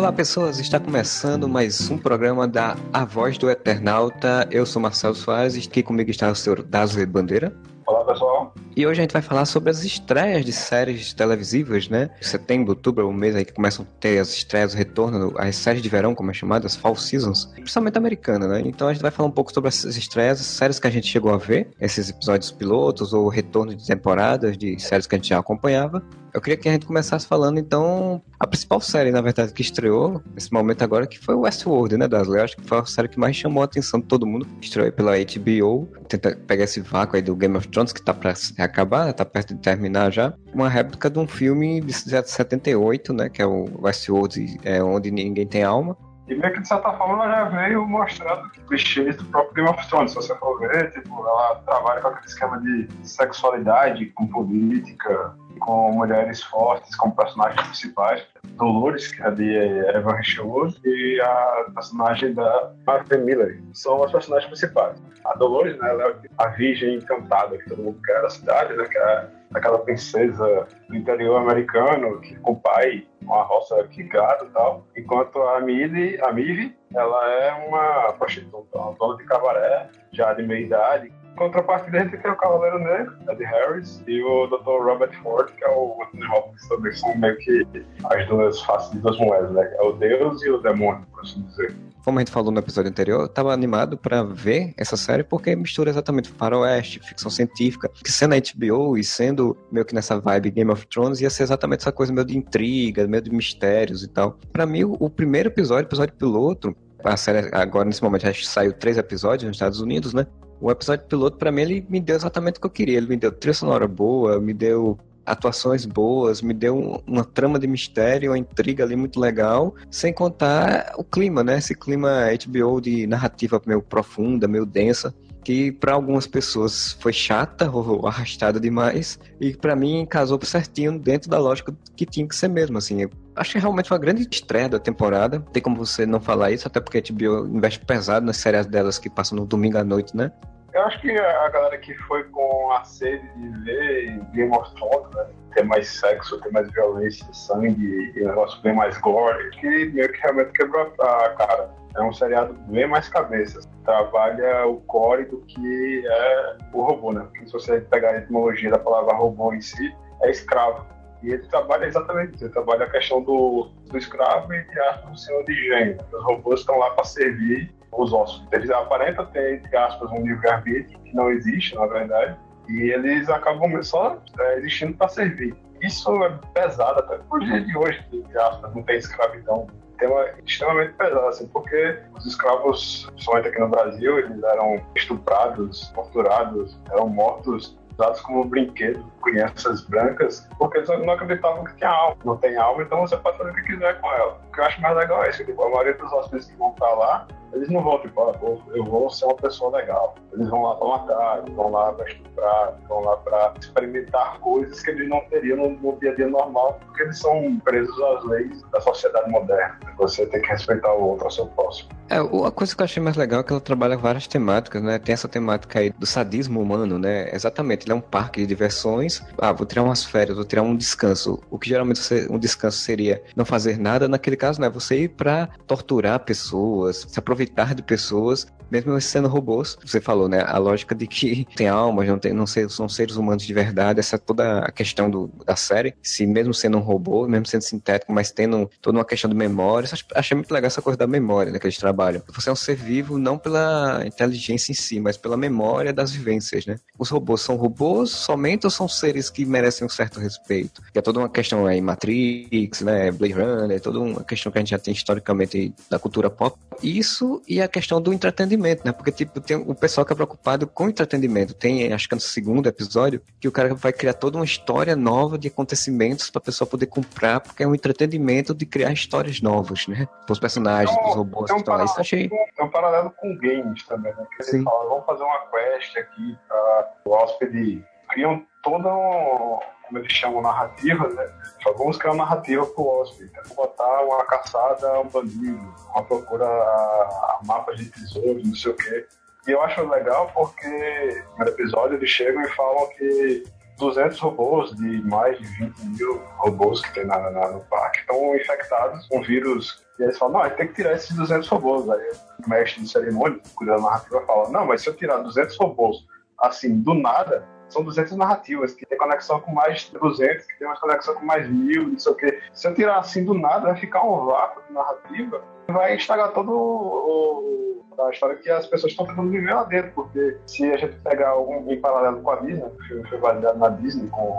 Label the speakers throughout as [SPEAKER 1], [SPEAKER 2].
[SPEAKER 1] Olá pessoas, está começando mais um programa da A Voz do Eternauta. Eu sou Marcelo Soares e aqui comigo está o senhor Dazo Bandeira.
[SPEAKER 2] Olá pessoal.
[SPEAKER 1] E hoje a gente vai falar sobre as estreias de séries televisivas, né? Setembro, outubro é o mês aí que começam a ter as estreias, o retorno, as séries de verão, como é chamado, as fall seasons, principalmente americana, né? Então a gente vai falar um pouco sobre essas estreias, as séries que a gente chegou a ver, esses episódios pilotos ou retorno de temporadas de séries que a gente já acompanhava. Eu queria que a gente começasse falando, então, a principal série, na verdade, que estreou nesse momento agora, que foi Westworld, né, Dasley? Eu acho que foi a série que mais chamou a atenção de todo mundo. Estreou pela HBO, tenta pegar esse vácuo aí do Game of Thrones, que tá pra acabar, né, tá perto de terminar já. Uma réplica de um filme de 78, né, que é o Westworld, é onde ninguém tem alma.
[SPEAKER 2] E meio que de certa forma ela já veio mostrando clichês do próprio Game of Thrones. Se você for ver, tipo, ela trabalha com aquele esquema de sexualidade com política, com mulheres fortes como personagens principais. Dolores, que é de Evan Rachel e a personagem da Martha Miller. São as personagens principais. A Dolores, né, ela é a virgem encantada que todo mundo quer da cidade, né, que é aquela princesa do interior americano, que com o pai, uma roça que gado e tal. Enquanto a Millie, a Mive, ela é uma prostituta, uma dona de cabaré, já de meia idade, contrapartida, a gente tem o Cavaleiro Negro, Ed Harris, e o Dr. Robert Ford, que é o Anthony Hopkins também. São meio que as duas faces de duas moedas, né? É o Deus e o demônio, por assim dizer.
[SPEAKER 1] Como a gente falou no episódio anterior, eu tava animado para ver essa série porque mistura exatamente faroeste, ficção científica, que sendo a HBO e sendo meio que nessa vibe Game of Thrones, ia ser exatamente essa coisa meio de intriga, meio de mistérios e tal. Para mim, o primeiro episódio, episódio piloto, a série agora nesse momento já saiu três episódios nos Estados Unidos, né? O episódio piloto, para mim, ele me deu exatamente o que eu queria. Ele me deu trilha sonora boa, me deu atuações boas, me deu uma trama de mistério, uma intriga ali muito legal, sem contar o clima, né? Esse clima HBO de narrativa meio profunda, meio densa, que para algumas pessoas foi chata ou arrastada demais, e para mim casou certinho dentro da lógica que tinha que ser mesmo, assim. Acho que realmente foi uma grande estreia da temporada. Tem como você não falar isso, até porque a HBO investe pesado nas séries delas que passam no domingo à noite, né?
[SPEAKER 2] Eu acho que a galera que foi com a sede de ver Game of Thrones, né? ter mais sexo, ter mais violência, sangue, e um negócio bem mais gore, que meio que realmente quebrou a cara. É um seriado bem mais cabeça. Trabalha o core do que é o robô, né? Porque se você pegar a etimologia da palavra robô em si, é escravo. E ele trabalha exatamente isso, ele trabalha a questão do, do escravo e de aspas, do senhor de gênero. Os robôs estão lá para servir os ossos. Eles aparentam ter, entre aspas, um livre-arbítrio, que não existe, na verdade, e eles acabam só é, existindo para servir. Isso é pesado até por dia de hoje, entre aspas, não tem escravidão. Tema extremamente pesado, assim, porque os escravos, principalmente aqui no Brasil, eles eram estuprados, torturados, eram mortos usados como brinquedo crianças brancas, porque eles não acreditavam que tinha alma. Não tem alma, então você pode fazer o que quiser com ela. O que eu acho mais legal é isso, tipo, a maioria dos hóspedes que vão estar lá, eles não vão, tipo, ah, eu vou ser uma pessoa legal. Eles vão lá para matar, vão lá para estuprar, vão lá para experimentar coisas que eles não teriam no, no, dia a dia normal, porque eles são presos às leis da sociedade moderna. Você tem que respeitar o outro, ao seu próximo.
[SPEAKER 1] É, a coisa que eu achei mais legal é que ela trabalha várias temáticas, né? Tem essa temática aí do sadismo humano, né? Exatamente, ele é um parque de diversões. Ah, vou tirar umas férias, vou tirar um descanso. O que geralmente um descanso seria não fazer nada, naquele caso, né? Você ir para torturar pessoas, se aproveitar de pessoas mesmo sendo robôs, você falou, né? A lógica de que tem almas, não, tem, não ser, são seres humanos de verdade, essa é toda a questão do, da série. Se mesmo sendo um robô, mesmo sendo sintético, mas tendo toda uma questão de memória, achei muito legal essa coisa da memória né, que eles trabalham. Você é um ser vivo não pela inteligência em si, mas pela memória das vivências, né? Os robôs são robôs somente ou são seres que merecem um certo respeito? Que é toda uma questão aí, Matrix, né? Blade Runner, toda uma questão que a gente já tem historicamente da cultura pop. Isso e a questão do entretenimento né? Porque, tipo, tem o pessoal que é preocupado com entretenimento. Tem, acho que no segundo episódio, que o cara vai criar toda uma história nova de acontecimentos pra pessoa poder comprar, porque é um entretenimento de criar histórias novas, né? Os personagens,
[SPEAKER 2] então,
[SPEAKER 1] os robôs
[SPEAKER 2] e
[SPEAKER 1] um tal. Isso achei.
[SPEAKER 2] Tem um paralelo com games também, né? Que eles falam, vamos fazer uma quest aqui pra o hóspede. Criam toda uma como eles chamam, narrativa, né? Só vamos criar uma narrativa pro hóspede. Né? Botar uma caçada a um bandido, uma procura a, mapas de tesouros, não sei o quê. E eu acho legal porque no episódio eles chegam e falam que 200 robôs de mais de 20 mil robôs que tem na, na, no parque estão infectados com vírus E eles falam, não, tem que tirar esses 200 robôs. Aí o mestre de cerimônia, cuidando da narrativa, fala, não, mas se eu tirar 200 robôs, assim, do nada, são 200 narrativas, que tem conexão com mais 200, que tem mais conexão com mais mil, não sei o quê. Se eu tirar assim do nada, vai ficar um vácuo de narrativa, vai estragar todo o, a história que as pessoas estão tentando viver lá dentro, porque se a gente pegar um em paralelo com a Disney, o filme foi validado na Disney, com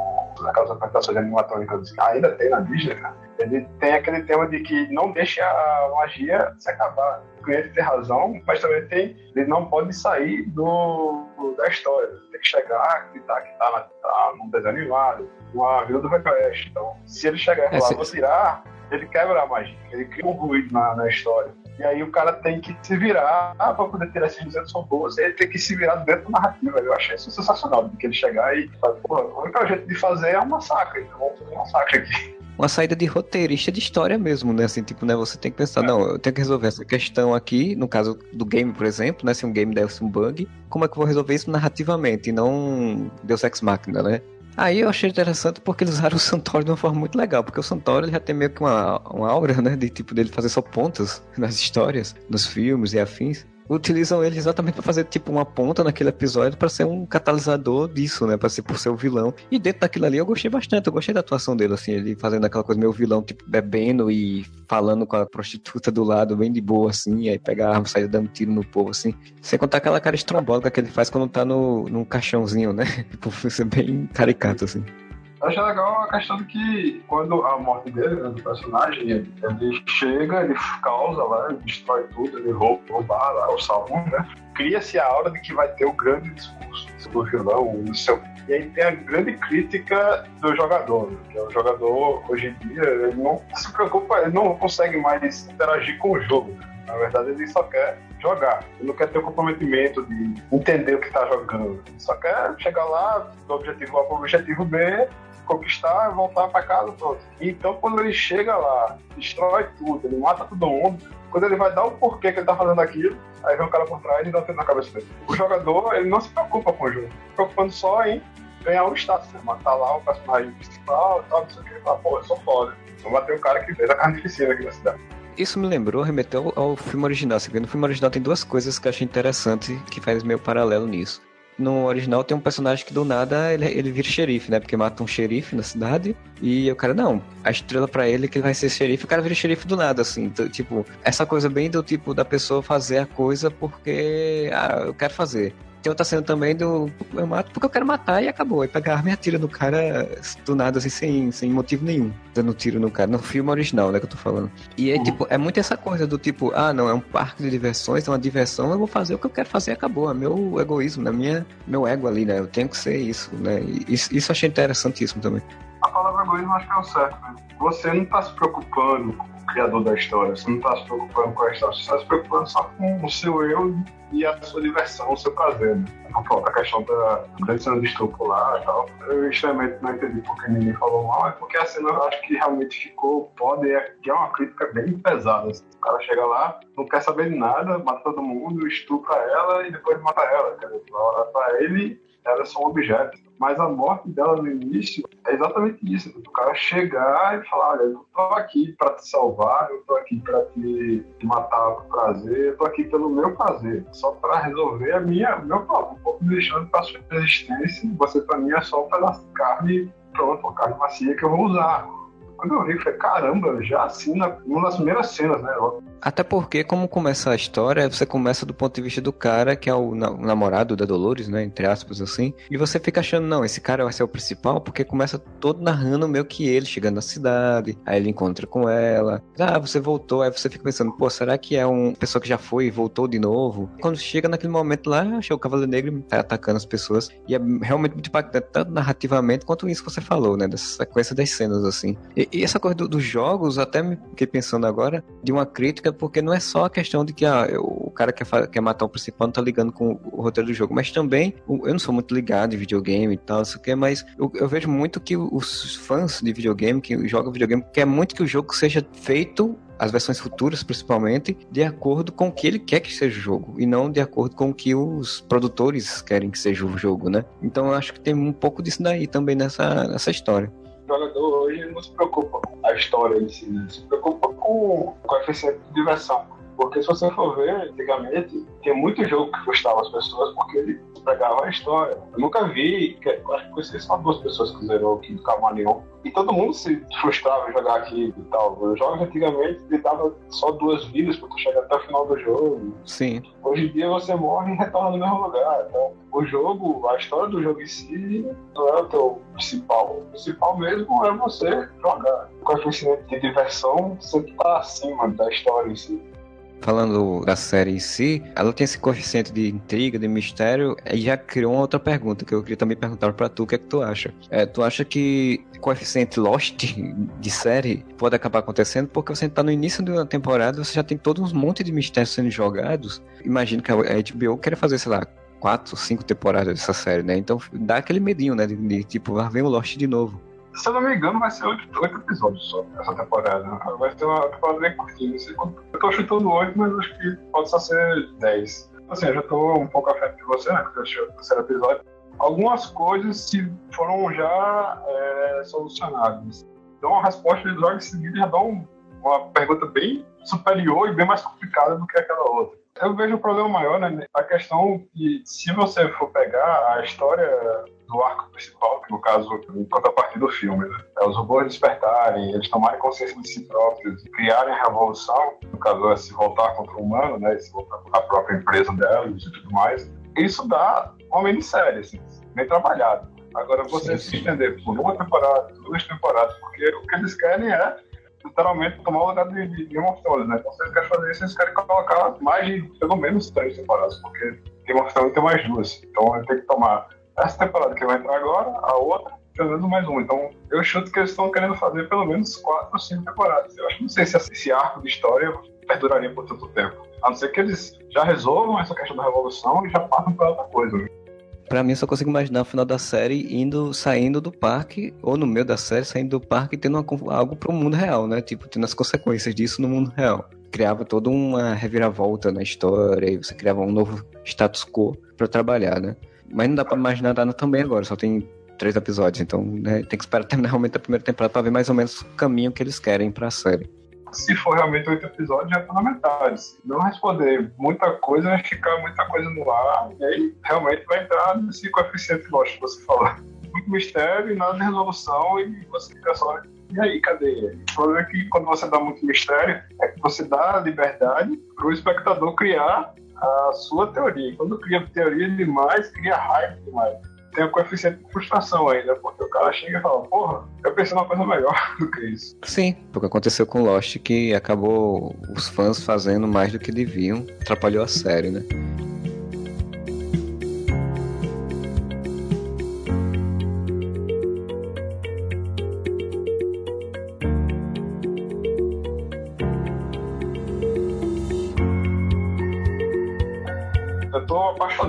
[SPEAKER 2] aquelas apresentações animatrônicas que ainda tem na Disney, né? ele tem aquele tema de que não deixa a magia se acabar. O cliente tem razão, mas também tem, ele não pode sair do, da história. Tem que chegar, acreditar que está tá num desenho animado, Vila do Request. Então, se ele chegar e falar, é, vou tirar, ele quebra a magia, ele cria um ruído na, na história. E aí o cara tem que se virar para poder ter esses 200 robôs, ele tem que se virar dentro da narrativa. Eu achei isso sensacional, de que ele chegar e falar, pô, o único jeito de fazer é um massacre, então vamos fazer um massacre aqui.
[SPEAKER 1] Uma saída de roteirista de história mesmo, né? Assim, tipo, né? Você tem que pensar, é. não, eu tenho que resolver essa questão aqui, no caso do game, por exemplo, né? Se um game desse um bug, como é que eu vou resolver isso narrativamente e não Deus Ex Machina, né? Aí eu achei interessante porque eles usaram o Santoro de uma forma muito legal, porque o Santoro já tem meio que uma, uma aura, né, de tipo dele fazer só pontas nas histórias, nos filmes e afins utilizam ele exatamente para fazer tipo uma ponta naquele episódio para ser um catalisador disso, né? Para ser por ser o vilão. E dentro daquilo ali eu gostei bastante, eu gostei da atuação dele, assim, ele fazendo aquela coisa meio vilão, tipo, bebendo e falando com a prostituta do lado, bem de boa, assim, aí pegar a arma, sair dando tiro no povo, assim. Sem contar aquela cara estrombólica que ele faz quando tá no, num caixãozinho, né? Tipo, ser bem caricato, assim.
[SPEAKER 2] Eu legal a questão de que quando a morte dele, né, do personagem, ele, chega, ele causa lá, ele destrói tudo, ele rouba, rouba lá o salão, né? Cria-se a aura de que vai ter o grande discurso do vilão, no seu e aí tem a grande crítica do jogador, né? que é o jogador hoje em dia ele não se preocupa, ele não consegue mais interagir com o jogo. Na verdade, ele só quer jogar. Ele não quer ter o comprometimento de entender o que está jogando. Ele só quer chegar lá, do objetivo A para o objetivo B, conquistar, voltar para casa, pronto. Então, quando ele chega lá, destrói tudo, ele mata todo mundo, quando ele vai dar o porquê que ele tá fazendo aquilo, aí vem um cara por trás e dá um na cabeça dele. O jogador, ele não se preocupa com o jogo, se preocupando só em ganhar um status, né? matar lá o personagem principal e tal, não sei o que, fala, pô, eu sou foda. Vou bater o cara que fez a carnificina aqui na cidade.
[SPEAKER 1] Isso me lembrou, remeteu ao filme original. Assim, no filme original tem duas coisas que eu achei interessante que faz meio paralelo nisso no original tem um personagem que do nada ele, ele vira xerife, né? Porque mata um xerife na cidade. E o cara, não, a estrela para ele é que ele vai ser xerife, o cara vira xerife do nada, assim. Então, tipo, essa coisa bem do tipo da pessoa fazer a coisa porque, ah, eu quero fazer. Tem outra cena também do eu mato porque eu quero matar e acabou. Aí pega a arma e atira no cara do nada, assim, sem, sem motivo nenhum. Dando tiro no cara. No filme original, né, que eu tô falando. E é uhum. tipo, é muito essa coisa do tipo, ah, não, é um parque de diversões, é uma diversão, eu vou fazer o que eu quero fazer acabou. É meu egoísmo, né? Minha, meu ego ali, né? Eu tenho que ser isso, né? E isso, isso eu achei interessantíssimo também.
[SPEAKER 2] A palavra egoísmo acho que é o certo, né? Você não tá se preocupando criador da história. Você não está se preocupando com a história, você está se preocupando só com o seu eu e a sua diversão, o seu prazer. Né? A questão da, cena de estupro lá e tal. Eu extremamente não entendi porque ninguém falou mal, é porque a cena eu acho que realmente ficou pode, é, que é uma crítica bem pesada. Assim. O cara chega lá, não quer saber de nada, mata todo mundo, estupra ela e depois mata ela. Quer dizer, pra ele, ela é só um objeto. Mas a morte dela no início é exatamente isso. O cara chegar e falar, olha, eu tô aqui para te salvar, eu tô aqui para te matar por prazer, eu tô aqui pelo meu prazer, só para resolver a minha, meu problema. Um pouco me deixando para sua existência, você para mim é só um pedaço de carne, pronto, uma carne macia que eu vou usar quando eu vi, eu falei, caramba, já assim, na, uma das primeiras cenas, né?
[SPEAKER 1] Até porque, como começa a história, você começa do ponto de vista do cara, que é o, na, o, namorado da Dolores, né? Entre aspas, assim. E você fica achando, não, esse cara vai ser o principal, porque começa todo narrando meio que ele chegando na cidade, aí ele encontra com ela. Ah, você voltou, aí você fica pensando, pô, será que é uma pessoa que já foi e voltou de novo? Quando chega naquele momento lá, achei o Cavaleiro Negro tá atacando as pessoas. E é realmente muito impactante, tanto narrativamente quanto isso que você falou, né? Dessa sequência das cenas, assim. E, e essa coisa do, dos jogos, até me fiquei pensando agora, de uma crítica, porque não é só a questão de que ah, o cara quer, quer matar o principal, não tá ligando com o roteiro do jogo, mas também, eu não sou muito ligado em videogame e tal, isso que, mas eu, eu, vejo muito que os fãs de videogame, que jogam videogame, quer muito que o jogo seja feito as versões futuras, principalmente, de acordo com o que ele quer que seja o jogo, e não de acordo com o que os produtores querem que seja o jogo, né? Então eu acho que tem um pouco disso daí também nessa, nessa história
[SPEAKER 2] jogador hoje não se preocupa com a história em si, né? se preocupa com o coeficiente de diversão. Porque se você for ver, antigamente, tem muito jogo que frustrava as pessoas porque ele pegava a história. Eu nunca vi, que, acho que conheci só duas pessoas que zerou aqui do Camaleão. E todo mundo se frustrava em jogar aqui e tal. Os jogos antigamente ele dava só duas vidas para tu chegar até o final do jogo.
[SPEAKER 1] Sim.
[SPEAKER 2] Hoje em dia você morre e retorna no mesmo lugar. Então, o jogo, a história do jogo em si não é o teu principal. O principal mesmo é você jogar. O coeficiente de diversão sempre tá acima da história em si
[SPEAKER 1] falando da série em si, ela tem esse coeficiente de intriga, de mistério, e já criou uma outra pergunta que eu queria também perguntar para tu, o que é que tu acha? É, tu acha que coeficiente Lost de série pode acabar acontecendo porque você está no início de uma temporada, você já tem todo um monte de mistérios sendo jogados. Imagino que a HBO queira fazer, sei lá, quatro, cinco temporadas dessa série, né? Então dá aquele medinho, né? De, de tipo, vai ver o Lost de novo.
[SPEAKER 2] Se eu não me engano, vai ser oito, oito episódios só essa temporada. Vai ser uma temporada bem curtinha. Eu tô chutando oito, mas acho que pode só ser dez. Assim, eu já tô um pouco frente de você, né? Porque eu achei o terceiro episódio. Algumas coisas se foram já é, solucionadas. Então a resposta de logo em seguida já dá um, uma pergunta bem superior e bem mais complicada do que aquela outra. Eu vejo um problema maior, né? A questão que, se você for pegar a história do arco principal, que no caso, enquanto a partir do filme, né? É os robôs despertarem, eles tomarem consciência de si próprios, criarem a revolução, no caso é se voltar contra o humano, né? Se voltar contra a própria empresa deles e tudo mais. Isso dá uma minissérie, assim, bem trabalhado. Agora, você sim, se estender por uma temporada, duas temporadas, porque o que eles querem é literalmente tomar o lugar de, de Game of Thrones, né? Então, se eles querem fazer isso, eles querem colocar mais de, pelo menos, três temporadas, porque Game of Thrones tem mais duas. Então, ele tem que tomar essa temporada que vai entrar agora, a outra, pelo menos mais uma. Então, eu chuto que eles estão querendo fazer pelo menos quatro ou cinco temporadas. Eu acho que não sei se esse arco de história perduraria por tanto tempo. A não ser que eles já resolvam essa questão da revolução e já passam para outra coisa. Né?
[SPEAKER 1] Pra mim, eu só consigo imaginar o final da série indo, saindo do parque, ou no meio da série, saindo do parque e tendo uma, algo pro mundo real, né? Tipo, tendo as consequências disso no mundo real. Criava toda uma reviravolta na história, e você criava um novo status quo para trabalhar, né? Mas não dá pra imaginar nada também agora, só tem três episódios, então né, tem que esperar terminar realmente a primeira temporada pra ver mais ou menos o caminho que eles querem pra série.
[SPEAKER 2] Se for realmente oito episódios, já tá na metade. Se não responder muita coisa, vai ficar muita coisa no ar, e aí realmente vai entrar nesse coeficiente lógico que você falou. Muito mistério e nada de resolução, e você fica só e aí, cadê? O problema é que quando você dá muito mistério, é que você dá liberdade para o espectador criar a sua teoria. Quando cria teoria demais, cria raiva demais. Tem o um coeficiente de frustração ainda, porque o cara chega e fala, porra, eu pensei numa coisa melhor do que isso.
[SPEAKER 1] Sim, porque aconteceu com Lost que acabou os fãs fazendo mais do que deviam, atrapalhou a série, né?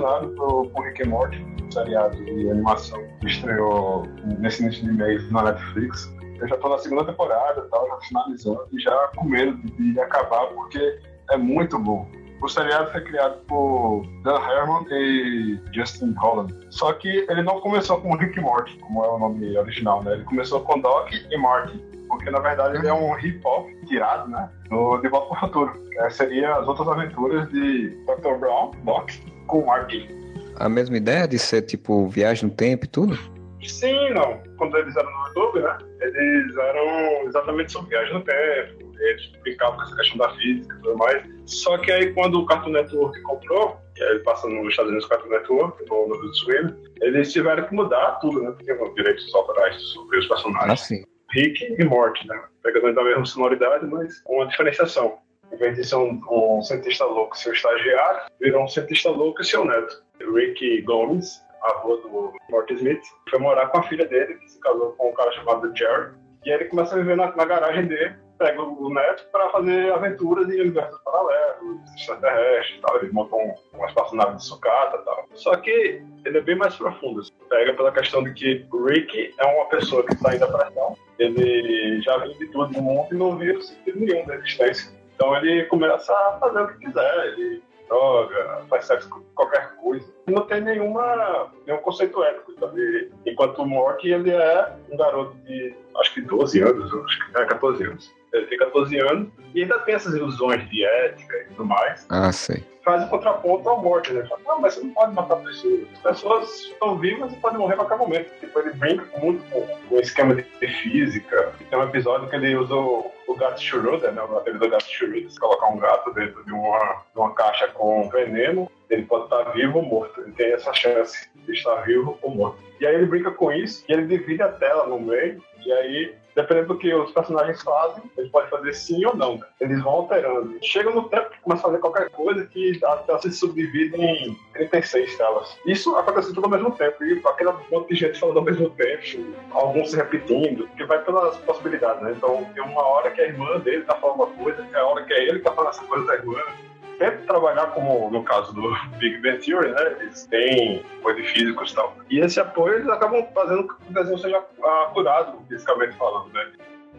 [SPEAKER 2] Apaixonado por, por Rick and Morty, um seriado de animação que estreou nesse início de mês na Netflix. Eu já estou na segunda temporada, já finalizando e já com medo de, de acabar porque é muito bom. O seriado foi criado por Dan Harmon e Justin Holland. Só que ele não começou com Rick Morty, como é o nome original, né? Ele começou com Doc e Marty, porque na verdade ele é um hip hop tirado, né? Do De Volta para o Futuro. Seria as outras aventuras de Dr. Brown, Doc com o Martin.
[SPEAKER 1] A mesma ideia de ser tipo viagem no tempo e tudo?
[SPEAKER 2] Sim, não. Quando eles eram no YouTube, né? Eles eram exatamente sobre viagem no tempo. Eles brincavam com essa questão da física e tudo mais. Só que aí quando o Cartoon Network comprou, que ele passa nos Estados Unidos Cartoon Network, no Adult Swim, eles tiveram que mudar tudo, né? Porque tinham direitos autorais sobre os personagens.
[SPEAKER 1] Ah, sim.
[SPEAKER 2] Rick e Morty, né? Pegando da mesma sonoridade, mas com uma diferenciação em vez de ser um, um cientista louco seu estagiário, virou um cientista louco e seu neto. Rick Gomes, avô do Morty Smith, foi morar com a filha dele, que se casou com um cara chamado Jerry. E ele começa a viver na, na garagem dele, pega o neto para fazer aventuras em universos paralelos, extraterrestres e tal. Ele montam um, uma espaçonave de sucata e tal. Só que ele é bem mais profundo. Pega pela questão de que Rick é uma pessoa que está em depressão. Ele já viu de tudo no mundo e não viu sentido nenhum da existência então ele começa a fazer o que quiser, ele droga, faz sexo com qualquer coisa. não tem nenhuma, nenhum conceito ético. Sabe? Enquanto o Morty, ele é um garoto de, acho que 12 anos, acho que é 14 anos. Ele tem 14 anos e ainda tem essas ilusões de ética e tudo mais.
[SPEAKER 1] Ah, sei.
[SPEAKER 2] Faz o contraponto ao morte, né? Fala, não, mas você não pode matar pessoas. As pessoas estão vivas e podem morrer a qualquer momento. Tipo, ele brinca muito com, o esquema de física. Tem um episódio que ele usa o, o gato Schroeder, né? O do gato Schroeder. Se colocar um gato dentro de uma, de uma caixa com veneno, ele pode estar vivo ou morto. Ele tem essa chance de estar vivo ou morto. E aí ele brinca com isso e ele divide a tela no meio. E aí dependendo do que os personagens fazem, eles podem fazer sim ou não. Eles vão alterando. Chega no tempo que começa a fazer qualquer coisa que a tela se subdivide em 36 telas. Isso acontece tudo ao mesmo tempo. E aquele monte de gente falando ao mesmo tempo, alguns se repetindo, que vai pelas possibilidades, né? Então, tem uma hora que a irmã dele tá falando uma coisa, tem a hora que é ele que tá falando essa coisa da irmã sempre trabalhar como no caso do Big Bang Theory, né? Eles têm apoio de físicos e tal. E esse apoio eles acabam fazendo que o desenho seja acurado, fisicamente falando, né?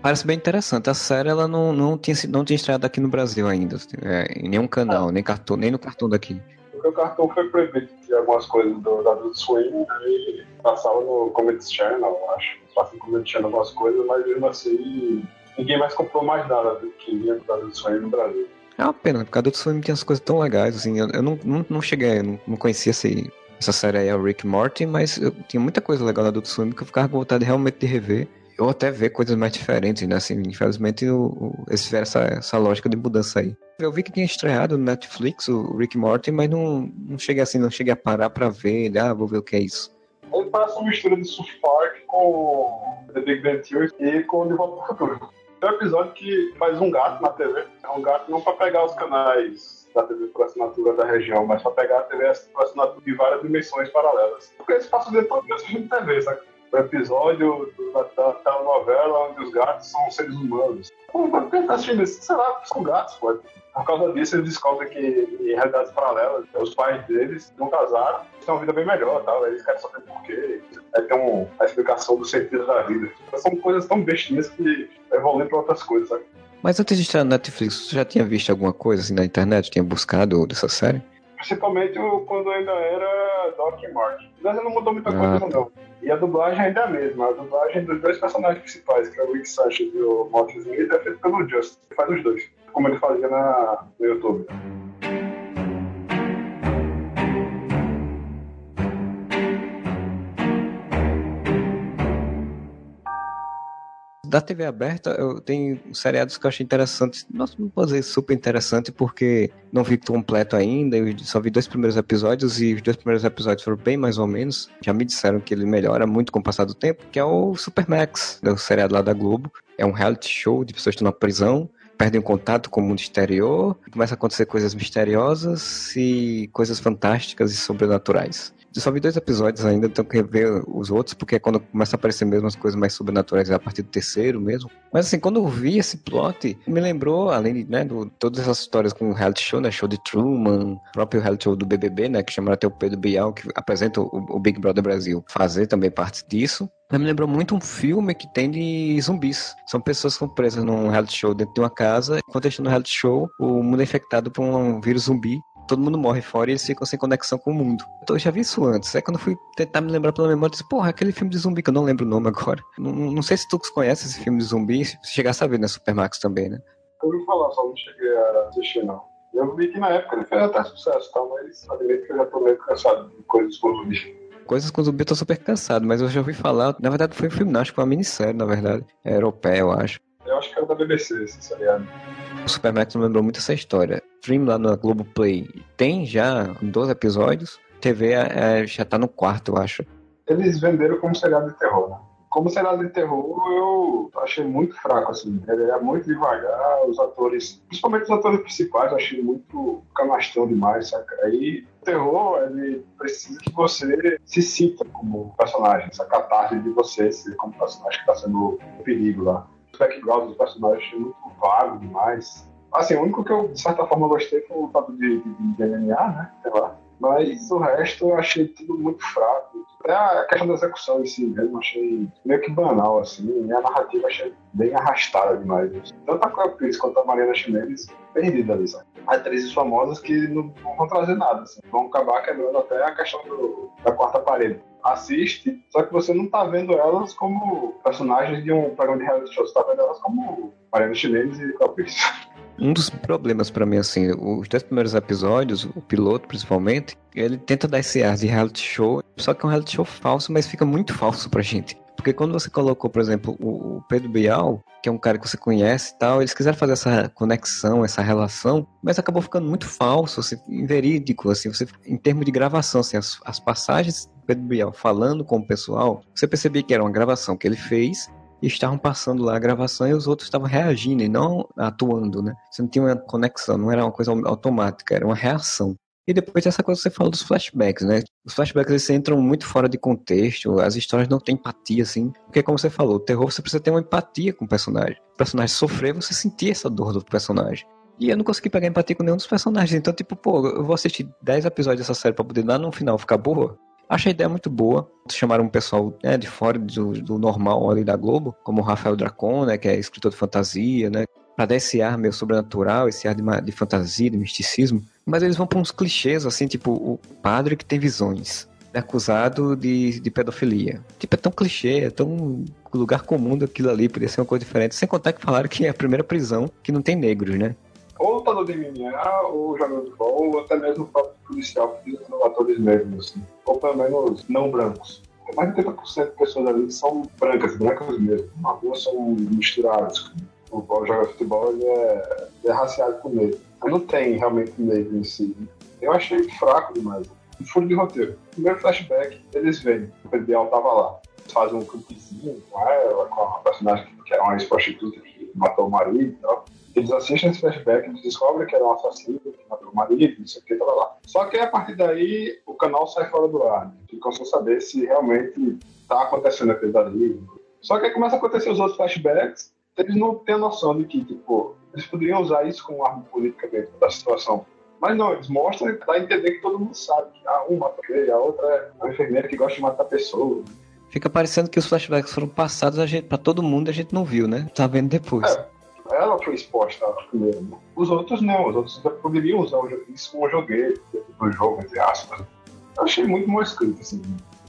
[SPEAKER 1] Parece bem interessante. A série ela não, não, tinha, não tinha estreado aqui no Brasil ainda, é, em nenhum canal, ah. nem, cartão, nem no cartão daqui.
[SPEAKER 2] Porque o cartão foi proibido de algumas coisas do, da Adult Swim e passava no Comedy Channel, acho. Passa no Comedy Channel algumas coisas, mas mesmo assim ninguém mais comprou mais nada do que vinha do Adult Swim no Brasil.
[SPEAKER 1] É uma pena, porque a Adult Swim tem as coisas tão legais, assim, eu, eu não, não, não cheguei, não, não conhecia esse, essa série aí, é o Rick Morty, mas eu tinha muita coisa legal na Adult Swim que eu ficava com vontade realmente de rever, ou até ver coisas mais diferentes, né, assim, infelizmente o, o, eles tiveram essa, essa lógica de mudança aí. Eu vi que tinha estreado no Netflix o Rick Morty, mas não, não cheguei assim, não cheguei a parar pra ver, ah, vou ver o que é isso.
[SPEAKER 2] Ele parece uma mistura de South Park com The Big Bang Theory e com The Volta. Tem um episódio que faz um gato na TV. É um gato não para pegar os canais da TV por assinatura da região, mas para pegar a TV por assinatura de várias dimensões paralelas. Porque eles passam o dia todo assistindo TV, sabe? O episódio da, da, da novela onde os gatos são seres humanos. Pô, por que tá assistindo isso? Sei lá, são gatos, pô. Por causa disso, eles descobrem que em realidades paralelas, os pais deles não casaram, têm uma vida bem melhor, tal. eles querem saber por quê. Aí tem um, a explicação do sentido da vida. São coisas tão bestinhas que evoluem para outras coisas, sabe?
[SPEAKER 1] Mas antes de estar na Netflix, você já tinha visto alguma coisa assim na internet? Tinha buscado dessa série?
[SPEAKER 2] Principalmente quando ainda era Doc e Martin. Mas não mudou muita ah, coisa, não. E a dublagem ainda é a mesma. A dublagem dos dois personagens principais, que é o Rick Sanchez e o Morty Smith, é feita pelo Justin. Faz os dois como ele fazia na, no YouTube.
[SPEAKER 1] da TV aberta, eu tenho seriados que eu achei interessantes. Nossa, não posso dizer super interessante, porque não vi completo ainda. Eu só vi dois primeiros episódios e os dois primeiros episódios foram bem mais ou menos. Já me disseram que ele melhora muito com o passar do tempo, que é o Supermax, o seriado lá da Globo. É um reality show de pessoas que estão na prisão perdem contato com o mundo exterior, começa a acontecer coisas misteriosas e coisas fantásticas e sobrenaturais. Eu só vi dois episódios ainda, tenho que ver os outros, porque é quando começa a aparecer mesmo as coisas mais sobrenaturais é a partir do terceiro mesmo. Mas assim, quando eu vi esse plot, me lembrou, além de né, do, todas essas histórias com o reality show, né? Show de Truman, próprio reality show do BBB, né? Que chamaram até o Pedro Bial, que apresenta o, o Big Brother Brasil, fazer também parte disso. Me lembrou muito um filme que tem de zumbis. São pessoas que são presas num reality show dentro de uma casa. Enquanto estão no reality show, o mundo é infectado por um vírus zumbi todo mundo morre fora e eles ficam sem conexão com o mundo. Então, eu já vi isso antes. É quando eu fui tentar me lembrar pela memória, eu disse, porra, aquele filme de zumbi que eu não lembro o nome agora. Não, não sei se tu conhece esse filme de zumbi, se chegasse a ver na Supermax também, né?
[SPEAKER 2] Eu ouvi falar, só não cheguei a assistir, não. Eu vi que na época ele fez até sucesso, tá? mas admito que eu já tô meio cansado de coisas zumbi.
[SPEAKER 1] Coisas com zumbi eu tô super cansado, mas eu já ouvi falar. Na verdade, foi um filme, não, acho que foi uma minissérie, na verdade. É europeia, eu acho.
[SPEAKER 2] Eu acho que era da BBC, esse seriado.
[SPEAKER 1] O Supermax me lembrou muito essa história. Stream lá no Globoplay tem já 12 episódios. TV é, já tá no quarto, eu acho.
[SPEAKER 2] Eles venderam como seriado de terror, né? Como seriado de terror, eu achei muito fraco, assim. Ele é muito devagar, os atores, principalmente os atores principais, eu achei muito canastrão demais, saca? Aí, o terror, ele precisa que você se sinta como personagem, essa catarse de você ser como personagem que tá sendo o perigo lá. O background dos personagens é muito vago demais. Assim, o único que eu, de certa forma, gostei foi o fato de, de, de DNA, né? Sei lá. Mas o resto eu achei tudo muito fraco. Até a questão da execução em si mesmo, achei meio que banal, assim. E a narrativa achei bem arrastada demais. Tanto a Cleo quanto a Mariana Chimenez perdida ali, sabe? Atrizes famosas que não, vão trazer nada, assim. Vão acabar quebrando até a questão do, da quarta parede assiste, só que você não tá vendo elas como personagens de um programa de reality show, você tá vendo elas como Mariana Chimenez e Cleo Pires.
[SPEAKER 1] Um dos problemas para mim, assim, os dois primeiros episódios, o piloto principalmente, ele tenta dar esse ar de reality show, só que é um reality show falso, mas fica muito falso pra gente. Porque quando você colocou, por exemplo, o Pedro Bial, que é um cara que você conhece e tal, eles quiseram fazer essa conexão, essa relação, mas acabou ficando muito falso, assim, inverídico, assim, você, em termos de gravação, assim, as, as passagens do Pedro Bial falando com o pessoal, você percebia que era uma gravação que ele fez, estavam passando lá a gravação e os outros estavam reagindo e não atuando, né? Você não tinha uma conexão, não era uma coisa automática, era uma reação. E depois dessa coisa que você falou dos flashbacks, né? Os flashbacks eles entram muito fora de contexto, as histórias não têm empatia, assim. Porque, como você falou, o terror você precisa ter uma empatia com o personagem. O personagem sofrer, você sentir essa dor do personagem. E eu não consegui pegar empatia com nenhum dos personagens. Então, tipo, pô, eu vou assistir 10 episódios dessa série pra poder dar no final ficar boa. Achei a ideia muito boa. Chamaram um pessoal né, de fora do, do, normal ali da Globo, como o Rafael Dracon, né, que é escritor de fantasia, né? Pra dar esse ar meio sobrenatural, esse ar de, de fantasia, de misticismo. Mas eles vão pra uns clichês, assim, tipo, o padre que tem visões. É acusado de, de pedofilia. Tipo, é tão clichê, é tão lugar comum daquilo ali, podia ser uma coisa diferente. Sem contar que falaram que é a primeira prisão que não tem negros, né?
[SPEAKER 2] Ou lutador de MMA, ou jogador de futebol, ou até mesmo o próprio policial que são atores mesmo, assim. Ou pelo menos não brancos. Mais de 80% de pessoas ali são brancas, brancas mesmo. Rua são misturados. O futebol joga futebol ele é, é raciado com negro. Não tem realmente negro em si. Eu achei fraco demais. Um furo de roteiro. Primeiro flashback, eles veem. O Pedro tava lá. Eles fazem um campezinho com ela, com a personagem que era uma ex-prostituta que matou o marido e tal. Eles assistem esse flashback, eles descobrem que era um assassino, que matou o marido, não sei o que, tá lá. Só que a partir daí o canal sai fora do ar. Né? Ficam sem saber se realmente tá acontecendo aquilo dali. Só que aí começa a acontecer os outros flashbacks, eles não têm noção de que, tipo, eles poderiam usar isso como arma política dentro da situação. Mas não, eles mostram e dá a entender que todo mundo sabe que ah, um matou ele, a outra é uma enfermeira que gosta de matar pessoas.
[SPEAKER 1] Fica parecendo que os flashbacks foram passados para todo mundo e a gente não viu, né? Tá vendo depois.
[SPEAKER 2] É, ela foi exposta primeiro. Os outros não, os outros poderiam usar isso como joguete do jogo, entre aspas. Eu achei muito mal escrito, assim.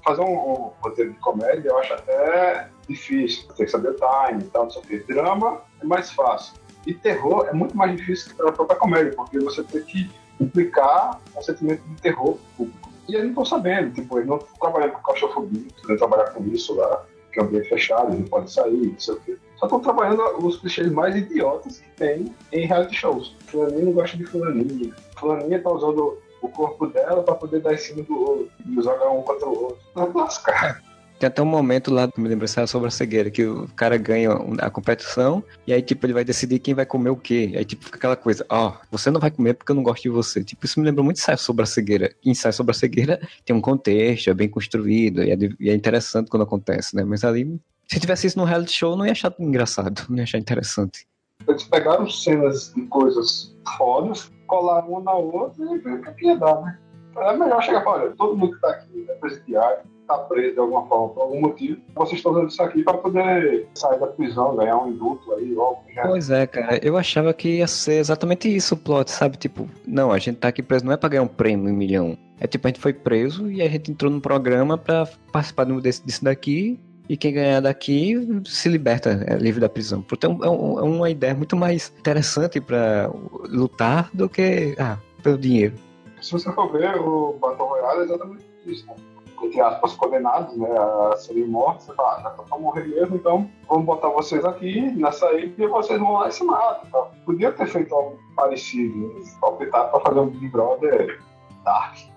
[SPEAKER 2] Fazer um, um, roteiro de comédia eu acho até difícil. Tem que saber o time e tal, não sei o. Drama é mais fácil. E terror é muito mais difícil que a própria comédia, porque você tem que implicar um sentimento de terror público. E eles não estão sabendo, tipo, eles não estão trabalhando com claustrofobia, não trabalhar com isso lá, que é um ambiente fechado, não podem sair, não sei o quê só estão trabalhando os clichês mais idiotas que tem em reality shows. Fulaninha não gosta de fulaninha. Fulaninha tá usando o corpo dela para poder dar em cima do outro. E jogar um contra o outro. Tá lascar.
[SPEAKER 1] Tem até um momento lá, me lembro, sobre a cegueira, que o cara ganha a competição e aí, tipo, ele vai decidir quem vai comer o quê. Aí, tipo, fica aquela coisa, ó, oh, você não vai comer porque eu não gosto de você. Tipo, isso me lembra muito ensaio sobre a cegueira. E ensaio sobre a cegueira tem um contexto, é bem construído e é, e é interessante quando acontece, né? Mas ali se tivesse isso no reality show, não ia achar engraçado, não ia achar interessante.
[SPEAKER 2] Eles pegaram cenas de coisas fodas, colaram uma na outra e viram o que ia dar, né? É melhor chegar para olha, todo mundo que está aqui é presidiário, está preso de alguma forma, por algum motivo. Vocês estão usando isso aqui para poder sair da prisão, ganhar um indulto aí, logo. Já.
[SPEAKER 1] Pois é, cara. Eu achava que ia ser exatamente isso o plot, sabe? Tipo, não, a gente tá aqui preso não é para ganhar um prêmio, um milhão. É tipo, a gente foi preso e a gente entrou num programa para participar disso daqui e quem ganhar daqui se liberta, é livre da prisão. Portanto, é, um, é uma ideia muito mais interessante para lutar do que ah, pelo dinheiro.
[SPEAKER 2] Se você for ver, o Battle Royale é exatamente isso, né? entre aspas, condenados né, a serem mortos, você fala, ah, já estão morrer mesmo, então vamos botar vocês aqui nessa ilha e vocês vão lá e se matam. Podia ter feito algo parecido, né? optar para fazer um Big Brother Dark.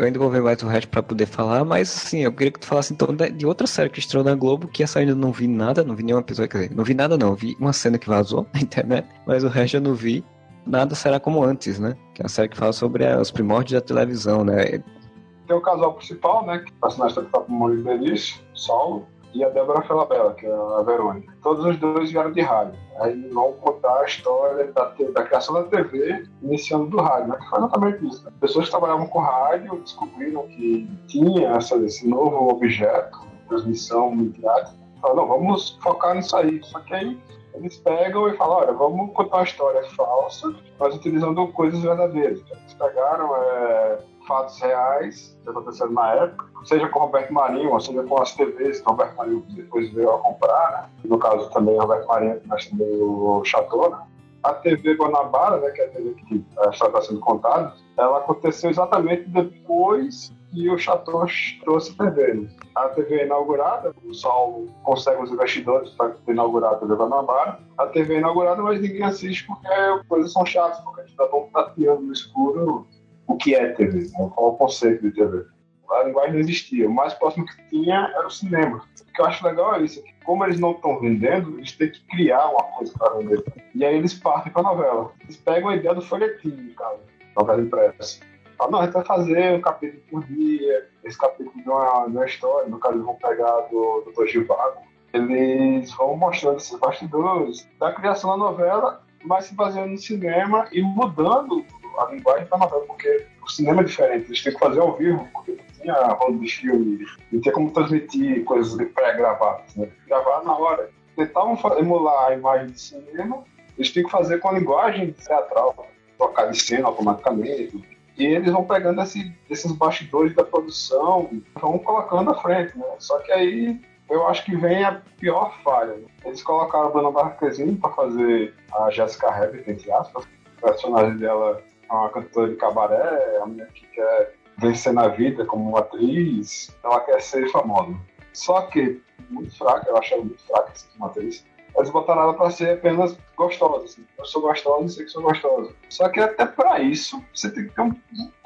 [SPEAKER 1] Eu ainda vou ver mais o resto pra poder falar, mas assim, eu queria que tu falasse então de outra série que estreou na Globo, que essa ainda não vi nada, não vi nenhum episódio, quer dizer, não vi nada não, vi uma cena que vazou na internet, mas o resto eu não vi. Nada será como antes, né? Que é uma série que fala sobre os primórdios da televisão, né?
[SPEAKER 2] Tem o casal principal, né? Que o personagem está com o Maurício Benício, Saulo, e a Débora Felabella, que é a Verônica. Todos os dois vieram de rádio. Aí vão contar a história da, da criação da TV, iniciando do rádio, né? que foi exatamente isso. Né? Pessoas que trabalhavam com rádio descobriram que tinha essa, esse novo objeto, transmissão midiática. Falaram, não, vamos focar nisso aí. Só que aí eles pegam e falam, olha, vamos contar uma história falsa, mas utilizando coisas verdadeiras. Eles pegaram é, fatos reais que aconteceram na época, seja com Roberto Marinho, ou seja com as TVs que o Roberto Marinho depois veio a comprar, né? no caso também o Roberto Marinho, mas também o Chateau, né? A TV Guanabara, né, que é a TV que está sendo contada, ela aconteceu exatamente depois que o Chateau trouxe a TV. Né? A TV é inaugurada, o Sol consegue os investidores para inaugurar a TV Guanabara. A TV é inaugurada, mas ninguém assiste porque coisas são chatas, porque a gente está tateando no escuro o que é TV, né? qual é o conceito de TV. A linguagem não existia. O mais próximo que tinha era o cinema. O que eu acho legal é isso, como eles não estão vendendo, eles têm que criar uma coisa para vender. E aí eles partem para a novela. Eles pegam a ideia do folhetim, cara, novela impressa. Falam, não, a gente vai fazer um capítulo por dia, esse capítulo de uma, de uma história, no caso eles vão pegar do Dr. Givago. Eles vão mostrando esses bastidores da criação da novela, mas se baseando no cinema e mudando a linguagem da novela, porque o cinema é diferente, eles têm que fazer ao vivo, porque não tinha roda de filme, não tinha como transmitir coisas pré-gravadas, né? gravar na hora. Tentavam emular a imagem de cinema, eles têm que fazer com a linguagem teatral, tocar de cena automaticamente. E eles vão pegando esse, esses bastidores da produção, vão colocando à frente, né? Só que aí eu acho que vem a pior falha. Né? Eles colocaram a Dona Marquezine para fazer a Jessica Rabbit, entre aspas. O personagem dela uma cantora de cabaré, uma mulher que quer vencer na vida como atriz, ela quer ser famosa. Só que, muito fraca, eu acho ela muito fraca como atriz, eles botaram ela para ser apenas gostosa. Assim. Eu sou gostosa e sei que sou gostosa. Só que até para isso, você tem que ter um,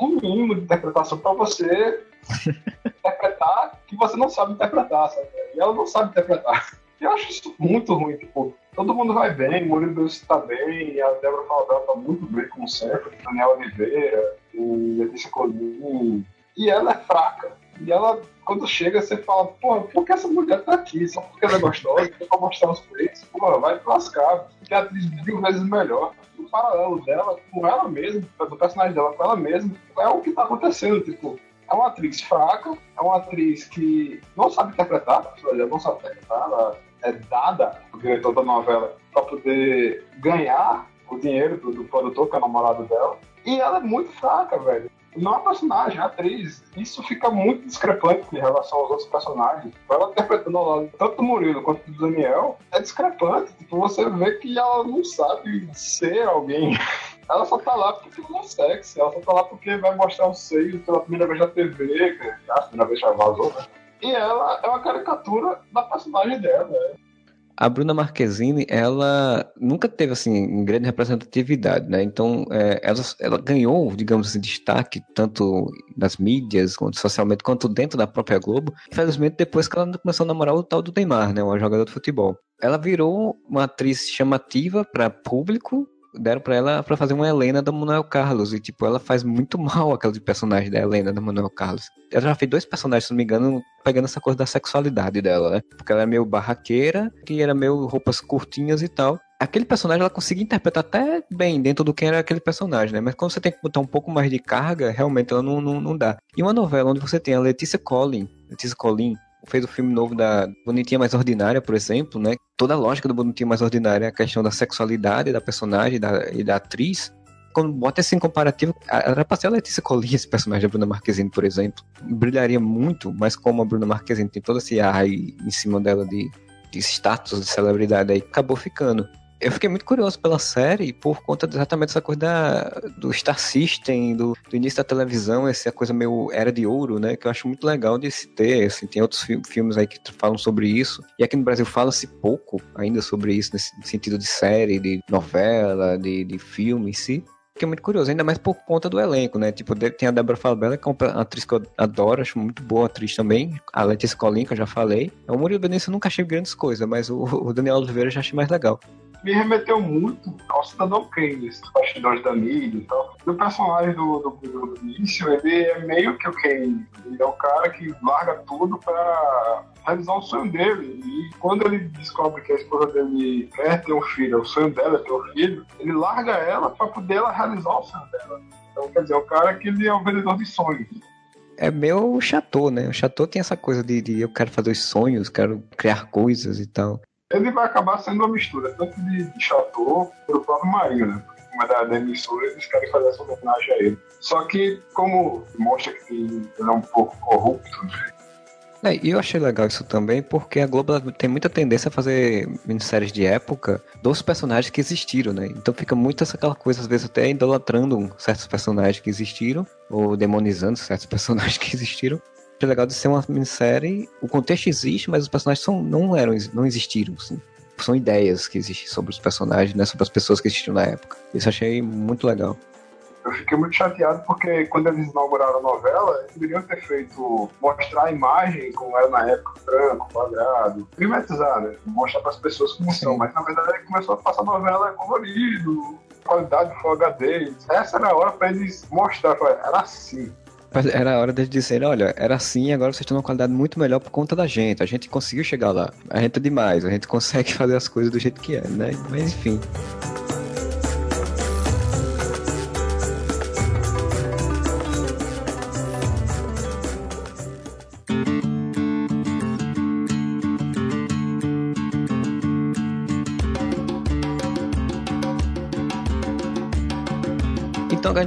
[SPEAKER 2] um mínimo de interpretação para você interpretar que você não sabe interpretar, sabe? E ela não sabe interpretar. Eu acho isso muito ruim, tipo, todo mundo vai bem, Murilo Deus está bem, a Débora Faldel está muito bem, como sempre, Daniel Oliveira, e Letícia Colin, e ela é fraca. E ela, quando chega, você fala, pô, por que essa mulher tá aqui? Só porque ela é gostosa, pra mostrar os peitos, pô, vai lascar, porque a atriz mil vezes melhor. O paralelo dela com ela mesma, do personagem dela com ela mesma, é o que tá acontecendo, tipo, é uma atriz fraca, é uma atriz que não sabe interpretar, ela não sabe interpretar, ela é dada o diretor da novela para poder ganhar o dinheiro do, do, produtor, que é o namorado dela. E ela é muito fraca, velho. Não é personagem, é atriz. Isso fica muito discrepante em relação aos outros personagens. Ela interpretando ao lado tanto do Murilo quanto do Daniel, é discrepante. Tipo, você vê que ela não sabe ser alguém. Ela só tá lá porque ela é sexy. Ela só tá lá porque vai mostrar o seio pela primeira vez na TV, que a primeira vez já vazou, né? E ela é uma caricatura da personagem dela, né?
[SPEAKER 1] A Bruna Marquezine, ela nunca teve, assim, grande representatividade, né? Então, é, ela, ela ganhou, digamos assim, destaque, tanto nas mídias, quanto socialmente, quanto dentro da própria Globo, infelizmente depois que ela começou a namorar o tal do Neymar, né? Um jogador de futebol. Ela virou uma atriz chamativa para público, deram para ela para fazer uma Helena da Manuel Carlos e tipo ela faz muito mal aquela personagem da Helena da Manuel Carlos. Ela já fez dois personagens, se não me engano, pegando essa coisa da sexualidade dela, né? Porque ela é meio barraqueira, que era meio roupas curtinhas e tal. Aquele personagem ela conseguia interpretar até bem dentro do que era aquele personagem, né? Mas quando você tem que botar um pouco mais de carga, realmente ela não, não, não dá. E uma novela onde você tem a Letícia Collin, Letícia Collin, fez o filme novo da Bonitinha Mais Ordinária, por exemplo, né? Toda a lógica do Bonitinha Mais Ordinária, a questão da sexualidade da personagem da, e da atriz. Quando bota esse em comparativo, era pra ser a Letícia Colin, esse personagem da Bruna Marquezine, por exemplo. Brilharia muito, mas como a Bruna Marquezine tem todo esse ar aí em cima dela de, de status, de celebridade aí, acabou ficando eu fiquei muito curioso pela série por conta exatamente dessa coisa da, do Star System, do, do, início da televisão, essa coisa meio era de ouro, né? Que eu acho muito legal de se ter. Assim, tem outros fi filmes aí que falam sobre isso. E aqui no Brasil fala-se pouco ainda sobre isso, nesse sentido de série, de novela, de, de filme em si. Fiquei muito curioso, ainda mais por conta do elenco, né? Tipo, tem a Deborah Falabella, que é uma atriz que eu adoro, acho muito boa atriz também. A Letícia Colin, que eu já falei. O Murilo Benício eu nunca achei grandes coisas, mas o, o Daniel Oliveira eu já achei mais legal.
[SPEAKER 2] Me remeteu muito ao Cidadão Kane, esses bastidores da mídia e tal. O personagem do, do, do, início, ele é meio que o Kane. Ele é o cara que larga tudo para realizar o sonho dele. E quando ele descobre que a esposa dele quer ter um filho, o sonho dela é ter um filho, ele larga ela para poder ela realizar o sonho dela. Então, quer dizer, é o cara que ele é um vendedor de sonhos
[SPEAKER 1] é meu chateau, né? O chateau tem essa coisa de, de, eu quero fazer os sonhos, quero criar coisas e tal.
[SPEAKER 2] Ele vai acabar sendo uma mistura, tanto de, de chateau pro próprio Marinho, né? Uma da, da emissora eles querem fazer essa homenagem a ele. Só que, como mostra que ele é um pouco corrupto, né?
[SPEAKER 1] É, e eu achei legal isso também porque a Globo tem muita tendência a fazer minisséries de época dos personagens que existiram, né? Então fica muito aquela coisa, às vezes até idolatrando certos personagens que existiram, ou demonizando certos personagens que existiram. É legal de ser uma minissérie, o contexto existe, mas os personagens são, não eram, não existiram, assim. São ideias que existem sobre os personagens, né? Sobre as pessoas que existiam na época. Isso eu achei muito legal
[SPEAKER 2] eu fiquei muito chateado porque quando eles inauguraram a novela, eles deveriam ter feito mostrar a imagem como era na época, branco, quadrado, privatizar, né? Mostrar para as pessoas como Sim. são. Mas na verdade ele começou a passar a novela colorido, qualidade Full HD. Essa era a hora para eles mostrar, era assim.
[SPEAKER 1] Era a hora de dizer, olha, era assim, agora vocês estão numa qualidade muito melhor por conta da gente. A gente conseguiu chegar lá. A gente é demais, a gente consegue fazer as coisas do jeito que é, né? Mas enfim.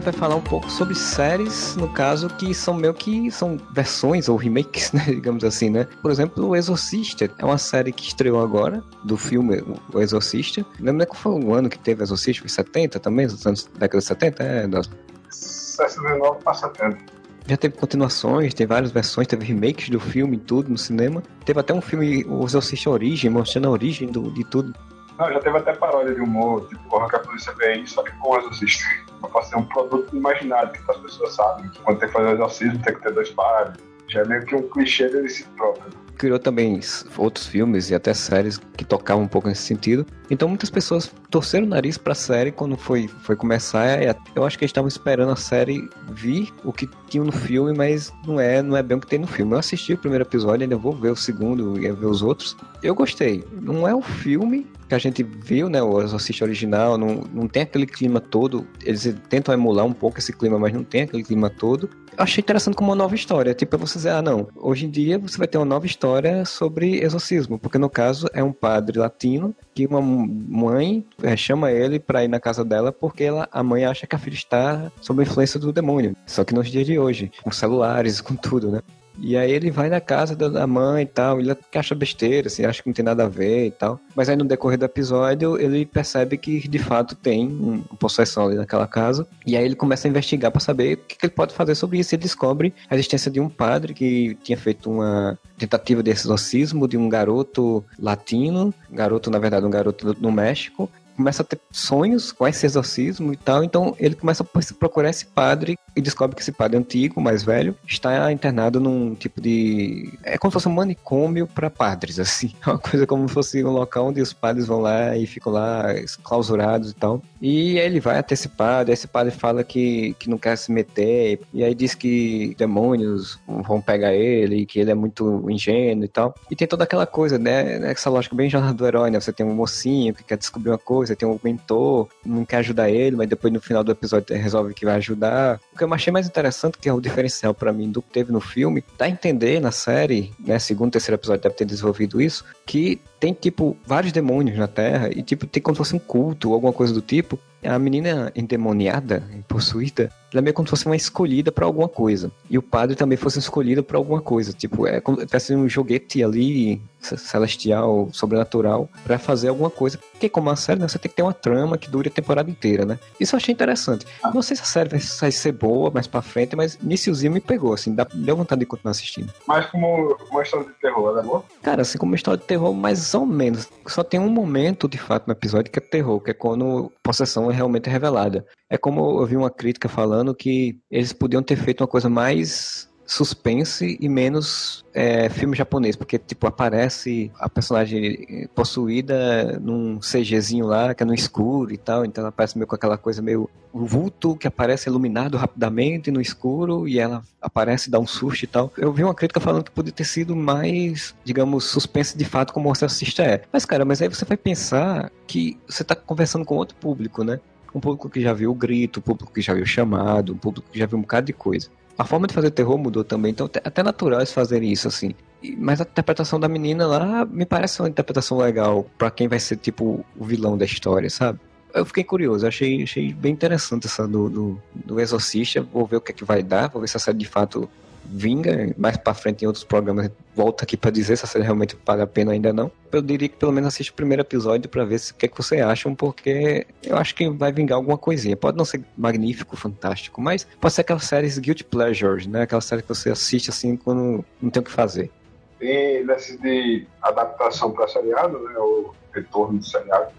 [SPEAKER 1] Vai falar um pouco sobre séries, no caso, que são meio que são versões ou remakes, né, digamos assim, né? Por exemplo, O Exorcista é uma série que estreou agora, do filme O Exorcista. Lembra que foi o ano que teve Exorcista? Foi 70 também? Nos anos década de 70? É,
[SPEAKER 2] das... 69 para 70
[SPEAKER 1] já teve continuações, tem várias versões, teve remakes do filme e tudo no cinema. Teve até um filme, O Exorcista Origem, mostrando a origem do, de tudo.
[SPEAKER 2] Não, já teve até paródia de humor, tipo, corra que a polícia vem só que com o exorcista. Pra fazer um produto imaginário, que as pessoas sabem que quando tem que fazer exorcismo tem que ter dois pares. Já é meio que um clichê dele si próprio
[SPEAKER 1] criou também outros filmes e até séries que tocavam um pouco nesse sentido. Então muitas pessoas torceram o nariz pra série quando foi, foi começar. Eu acho que eles estavam esperando a série vir o que tinha no filme, mas não é, não é bem o que tem no filme. Eu assisti o primeiro episódio, ainda vou ver o segundo e ver os outros. Eu gostei. Não é o filme que a gente viu, né, o Exorcist original, não, não tem aquele clima todo. Eles tentam emular um pouco esse clima, mas não tem aquele clima todo achei interessante como uma nova história. Tipo, é você dizer, ah, não, hoje em dia você vai ter uma nova história sobre exorcismo, porque no caso é um padre latino que uma mãe é, chama ele para ir na casa dela porque ela, a mãe acha que a filha está sob a influência do demônio. Só que nos dias de hoje, com celulares, com tudo, né? E aí ele vai na casa da mãe e tal, ele acha besteira, assim, acha que não tem nada a ver e tal. Mas aí no decorrer do episódio ele percebe que de fato tem uma possessão ali naquela casa. E aí ele começa a investigar para saber o que, que, ele pode fazer sobre isso. Ele descobre a existência de um padre que tinha feito uma tentativa de exorcismo de um garoto latino, garoto, na verdade, um garoto no México, começa a ter sonhos com esse exorcismo e tal. Então ele começa a procurar esse padre e descobre que esse padre antigo, mais velho, está internado num tipo de. É como se fosse um manicômio para padres, assim. É uma coisa como se fosse um local onde os padres vão lá e ficam lá clausurados e tal. E ele vai até esse padre, esse padre fala que, que não quer se meter, e aí diz que demônios vão pegar ele, que ele é muito ingênuo e tal. E tem toda aquela coisa, né? Essa lógica bem jornada do herói, né? Você tem um mocinho que quer descobrir uma coisa, tem um mentor, não quer ajudar ele, mas depois no final do episódio resolve que vai ajudar. O que eu achei mais interessante, que é o diferencial para mim do que teve no filme, dá a entender na série, né? Segundo, terceiro episódio deve ter desenvolvido isso, que tem, tipo, vários demônios na Terra e, tipo, tem como se fosse um culto ou alguma coisa do tipo. A menina endemoniada, possuída, ela é meio como se fosse uma escolhida para alguma coisa. E o padre também fosse escolhido para alguma coisa. Tipo, é como se um joguete ali, celestial, sobrenatural, para fazer alguma coisa. Porque como a série, né, você tem que ter uma trama que dure a temporada inteira, né? Isso eu achei interessante. Não sei se a série vai ser boa mais pra frente, mas iniciozinho me pegou, assim, deu vontade de continuar assistindo.
[SPEAKER 2] Mas como uma história de terror, ela é boa?
[SPEAKER 1] Cara, assim, como uma história de terror, mais ou menos. Só tem um momento, de fato, no episódio que é terror, que é quando possessão é realmente revelada. É como eu vi uma crítica falando que eles podiam ter feito uma coisa mais suspense e menos é, filme japonês, porque, tipo, aparece a personagem possuída num CGzinho lá, que é no escuro e tal, então ela aparece meio com aquela coisa meio o vulto que aparece iluminado rapidamente no escuro e ela aparece, dá um susto e tal. Eu vi uma crítica falando que podia ter sido mais, digamos, suspense de fato como você assiste é. Mas, cara, mas aí você vai pensar que você tá conversando com outro público, né? Um público que já viu o grito, um público que já viu o chamado, um público que já viu um bocado de coisa. A forma de fazer terror mudou também, então até natural eles fazerem isso assim. Mas a interpretação da menina lá me parece uma interpretação legal para quem vai ser tipo o vilão da história, sabe? Eu fiquei curioso, achei, achei bem interessante essa do, do, do Exorcista. Vou ver o que é que vai dar, vou ver se a série de fato vinga. Mais para frente em outros programas volta aqui para dizer se a série realmente vale a pena ainda não. Eu diria que pelo menos assiste o primeiro episódio para ver o que é que você acham, porque eu acho que vai vingar alguma coisinha. Pode não ser magnífico, fantástico, mas pode ser aquelas séries guilty pleasures, né? Aquela série que você assiste assim quando não tem o que fazer.
[SPEAKER 2] E nesse de adaptação para seriado, né? O retorno do seriado,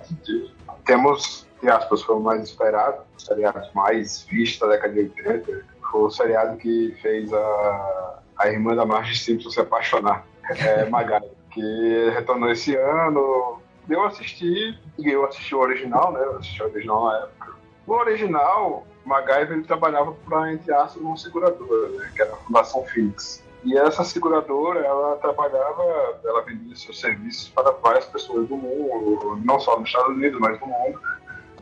[SPEAKER 2] temos, entre aspas, foi o mais esperado, o seriado mais visto da década de 80, foi o seriado que fez a, a irmã da Marge Simpson se apaixonar, é, Magai, que retornou esse ano. Eu assisti, eu assisti o original, né? Eu assisti o original na época. No original, MacGyver ele trabalhava para, entre aspas, uma seguradora, né? que era a Fundação Phoenix. E essa seguradora, ela trabalhava, ela vendia seus serviços para várias pessoas do mundo, não só nos Estados Unidos, mas no mundo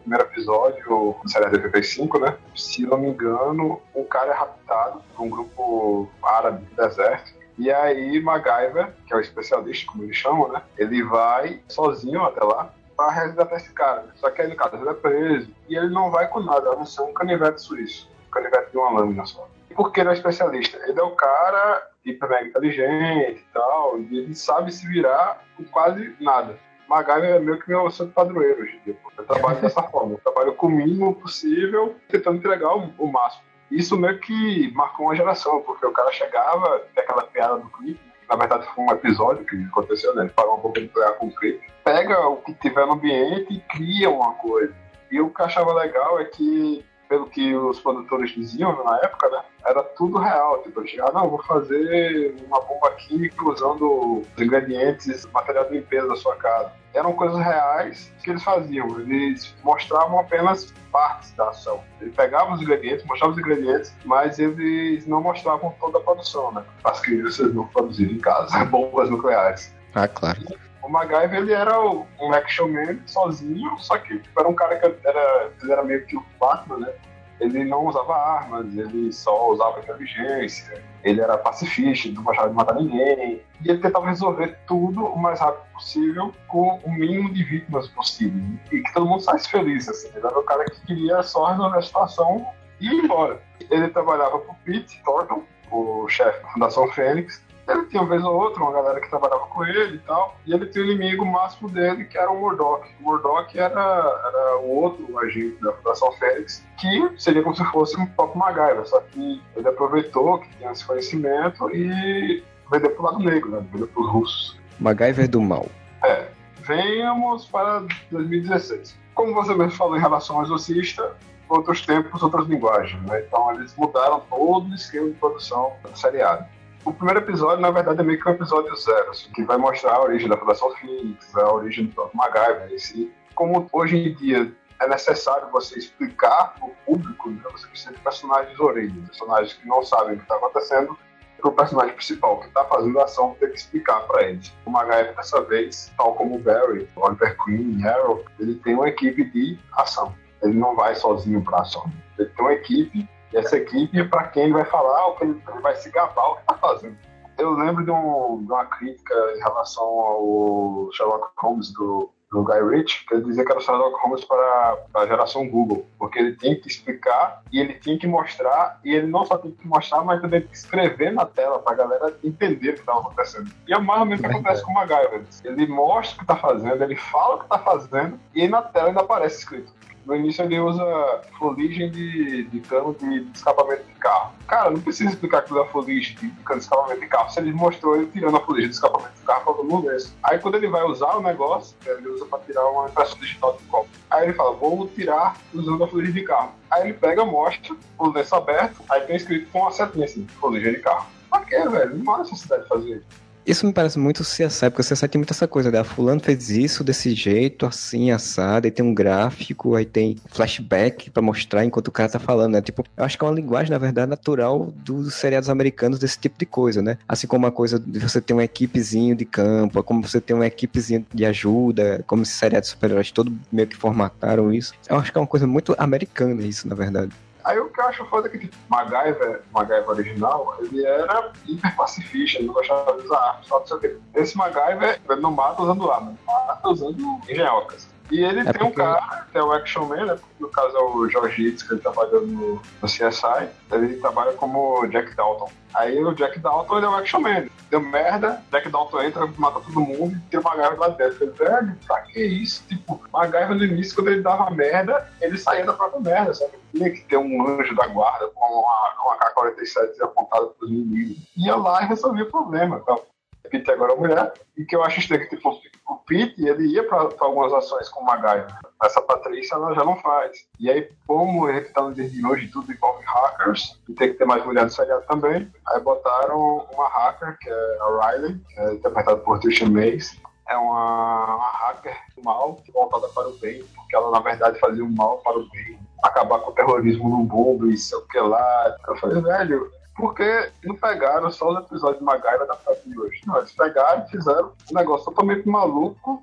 [SPEAKER 2] primeiro episódio, série de 85, né? Se não me engano, um cara é raptado por um grupo árabe do deserto. E aí, MacGyver, que é o especialista, como eles chamam, né? Ele vai sozinho até lá para resgatar esse cara. Só que aí, no caso, ele é preso. E ele não vai com nada, a não ser um canivete suíço. Um canivete de uma lâmina só. E por que ele é especialista? Ele é o cara hiper mega inteligente e tal, e ele sabe se virar com quase nada. MacGyver é meio que meu santo padroeiro hoje em dia. Eu trabalho dessa forma. Eu trabalho com o mínimo possível, tentando entregar o, o, máximo. Isso meio que marcou uma geração, porque o cara chegava, tem aquela piada do clipe, na verdade foi um episódio que aconteceu, né? Ele parou um pouco de pegar com o clipe. Pega o que tiver no ambiente e cria uma coisa. E o que eu achava legal é que pelo que os produtores diziam na época, né? Era tudo real. Tipo, eu chegava, não, vou fazer uma bomba química usando os ingredientes, material de limpeza da sua casa. Eram coisas reais que eles faziam. Eles mostravam apenas partes da ação. Eles pegavam os ingredientes, mostravam os ingredientes, mas eles não mostravam toda a produção, né? As crianças não produziram em casa bombas nucleares.
[SPEAKER 1] Ah, claro.
[SPEAKER 2] O MacGyver, ele era um action man sozinho, só que tipo, era um cara que era, ele era meio que o Batman, né? Ele não usava armas, ele só usava inteligência, ele era pacifista, não gostava de matar ninguém. E ele tentava resolver tudo o mais rápido possível com o mínimo de vítimas possível. E que todo mundo saísse feliz, assim. Ele era o cara que queria só resolver a situação e ir embora. Ele trabalhava pro Pete Thornton, o chefe da Fundação Fênix, ele tinha uma vez ou outra uma galera que trabalhava com ele e tal. E ele tinha o inimigo máximo dele, que era o Murdoch. O Murdoch era, era o outro agente da Fundação Félix, que seria como se fosse um próprio MacGyver, só que ele aproveitou que tinha esse conhecimento e vendeu pro lado negro, né? Vendeu pros russos.
[SPEAKER 1] MacGyver do mal.
[SPEAKER 2] É. Venhamos para 2016. Como você mesmo falou em relação ao Exorcista, outros tempos, outras linguagens, né? Então eles mudaram todo o esquema de produção do seriado. O primeiro episódio, na verdade, é meio que um episódio zero, assim, que vai mostrar a origem da Fundação Phoenix, a origem do próprio MacGyver em si. Como hoje em dia é necessário você explicar para o público, né, você precisa de personagens orelhas, personagens que não sabem o que está acontecendo, para o personagem principal que está fazendo a ação ter que explicar para eles. O MacGyver, dessa vez, tal como o Barry, Oliver Queen, Arrow, ele tem uma equipe de ação. Ele não vai sozinho para ação. Ele tem uma equipe e essa equipe, para quem ele vai falar, o que ele, vai se gabar o que está fazendo. Eu lembro de, um, de, uma crítica em relação ao Sherlock Holmes do, do Guy Ritchie, que ele dizia que era o Sherlock Holmes para, para a geração Google, porque ele tem que explicar e ele tem que mostrar, e ele não só tem que mostrar, mas também tem que escrever na tela para a galera entender o que está acontecendo. E é mais ou menos o que acontece com o MacGyver. Ele mostra o que está fazendo, ele fala o que está fazendo, e aí na tela ainda aparece escrito. No início ele usa fuligem de, de cano de, escapamento de carro. Cara, não precisa explicar aquilo é fuligem de, de cano de escapamento de carro. Se ele mostrou ele tirando a fuligem de escapamento de carro, todo mundo é Aí quando ele vai usar o negócio, ele usa para tirar uma impressão digital de copo. Aí ele fala, vou tirar usando a fuligem de carro. Aí ele pega, mostra, o lenço aberto, aí tem escrito com uma setinha assim, de carro. Pra quê, velho? Não há necessidade de fazer isso.
[SPEAKER 1] Isso me parece muito CSI, porque o CSI tem muita essa coisa, né? Fulano fez isso desse jeito, assim, assado, aí tem um gráfico, aí tem flashback para mostrar enquanto o cara tá falando, né? Tipo, eu acho que é uma linguagem, na verdade, natural dos seriados americanos desse tipo de coisa, né? Assim como a coisa de você ter uma equipezinho de campo, como você ter uma equipezinha de ajuda, como esses seriados super-heróis todo meio que formataram isso. Eu acho que é uma coisa muito americana isso, na verdade.
[SPEAKER 2] Aí o que eu acho foda é que, tipo, MacGyver, MacGyver original, ele era hiper pacifista, ele não gostava de usar armas, só não sei o quê. Esse MacGyver, ele não mata usando armas, ele mata usando engenhocas. E ele é tem porque... um cara, que é o Action Man, né? No caso é o George Hitz, que ele trabalha no, no CSI. Ele trabalha como Jack Dalton. Aí o Jack Dalton ele é o Action Man. Deu merda, Jack Dalton entra, mata todo mundo e tem o MacGyver lá dentro. Ele, velho, pra que isso? Tipo, MacGyver no início, quando ele dava merda, ele saía da própria merda, sabe? Tinha que ter um anjo da guarda com uma, uma K-47 apontada pros inimigos. Ia lá e resolvia o problema. Então, Pete agora é mulher, e que eu acho estranho que tipo, o Pete ele ia para algumas ações com o Magaia. Essa Patrícia ela já não faz. E aí, como ele está no dia de hoje, tudo envolve hackers, e tem que ter mais mulher no seriado também, aí botaram uma hacker, que é a Riley, que é interpretada por Trisha Mays. É uma, uma hacker mal voltada para o bem, porque ela na verdade fazia o mal para o bem acabar com o terrorismo no mundo e sei o que lá. Eu falei, velho, porque não pegaram só os episódios de Magaira da de hoje. Não, eles pegaram e fizeram um negócio totalmente maluco,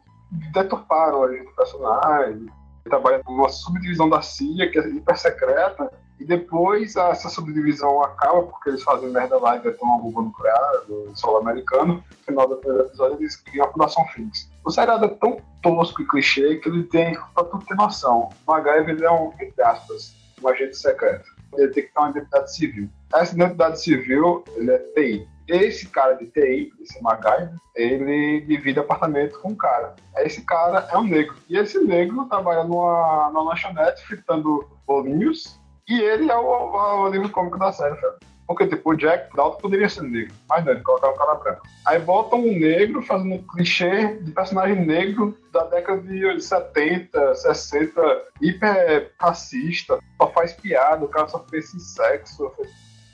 [SPEAKER 2] deturparam a gente do personagem, trabalha numa subdivisão da CIA que é hiper secreta, e depois essa subdivisão acaba porque eles fazem merda lá e detonam uma bomba nuclear do solo americano. No final do primeiro episódio eles criam a Fundação Phoenix. O seriado é tão tosco e clichê que ele tem, pra tu ter noção, o é um, entre aspas, um agente secreto. Ele tem que ter uma identidade civil essa identidade civil, ele é TI. Esse cara de TI, esse MacGyver, ele divide apartamento com um cara. Esse cara é um negro. E esse negro trabalha numa, numa lanchonete fritando bolinhos. E ele é o, o, o livro cômico da série, sabe? Porque, tipo, o Jack Dalton poderia ser negro, mas não, ele colocaram um cara branco. Aí botam um negro fazendo um clichê de personagem negro da década de 70, 60, hiper racista, só faz piada, o cara só fez sexo.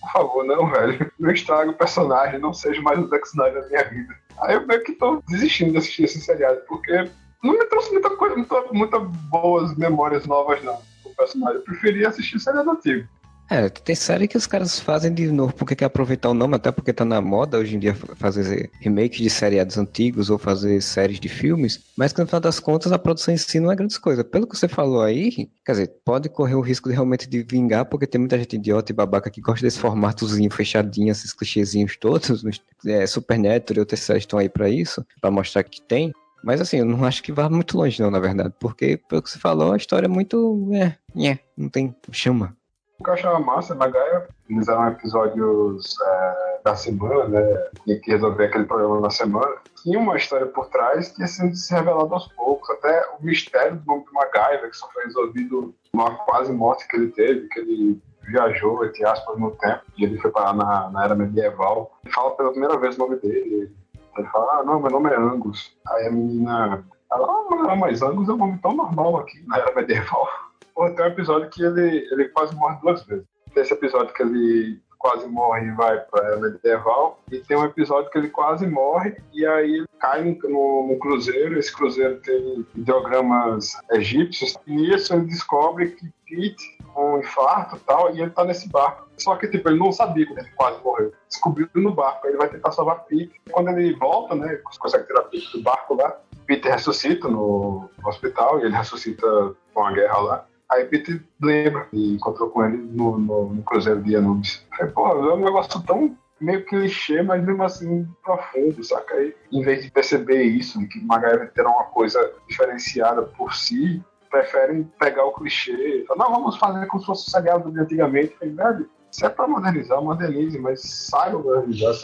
[SPEAKER 2] Por favor, não, velho. Não estrague o personagem, não seja mais o Zack Snyder na minha vida. Aí eu meio que tô desistindo de assistir esse seriado, porque não me trouxe muita coisa, muita, muita boas memórias novas, não. O personagem. Eu preferia assistir seriado antigo.
[SPEAKER 1] É, tem série que os caras fazem de novo porque quer aproveitar o nome, até porque tá na moda hoje em dia fazer remakes de seriados antigos ou fazer séries de filmes, mas que no final das contas a produção em si não é grande coisa. Pelo que você falou aí, quer dizer, pode correr o risco de realmente de vingar, porque tem muita gente idiota e babaca que gosta desse formatozinho fechadinho, esses clichêzinhos todos, é, Supernatural e outras séries estão aí para isso, para mostrar que tem. Mas assim, eu não acho que vá muito longe não, na verdade, porque pelo que você falou, a história é muito, é, é não tem chama.
[SPEAKER 2] O que eu achava massa na Gaia, eles eram episódios é, da semana, né? Tinha que resolver aquele problema na semana. Tinha uma história por trás que ia sendo se revelado aos poucos. Até o mistério do nome de MacGyver, que só foi resolvido numa quase morte que ele teve, que ele viajou, entre aspas, no tempo, e ele foi parar na, na era medieval. Ele fala pela primeira vez o nome dele. Ele fala, ah, não, meu nome é Angus. Aí a menina, ela, ah, mas Angus é um nome tão normal aqui na era medieval. Tem um episódio que ele, ele quase morre duas vezes. Tem esse episódio que ele quase morre e vai para medieval. E tem um episódio que ele quase morre e aí cai no, no, cruzeiro. Esse cruzeiro tem ideogramas egípcios. E nisso ele descobre que Pete, um infarto e tal, e ele tá nesse barco. Só que, tipo, ele não sabia que ele quase morreu. Descobriu no barco. Ele vai tentar salvar Pete. Quando ele volta, né, consegue tirar Pete do barco lá, Peter ressuscita no hospital e ele ressuscita com a guerra lá. Aí Peter lembra e encontrou com ele no, no, no Cruzeiro de Anubis. Falei, pô, é um negócio tão meio clichê, mas mesmo assim profundo, saca? Aí, em vez de perceber isso, de que MacGyver terá uma coisa diferenciada por si, preferem pegar o clichê. Não, vamos fazer como se fosse o seriado de antigamente. Falei, velho, se é pra modernizar, modernize, mas saiba modernizar?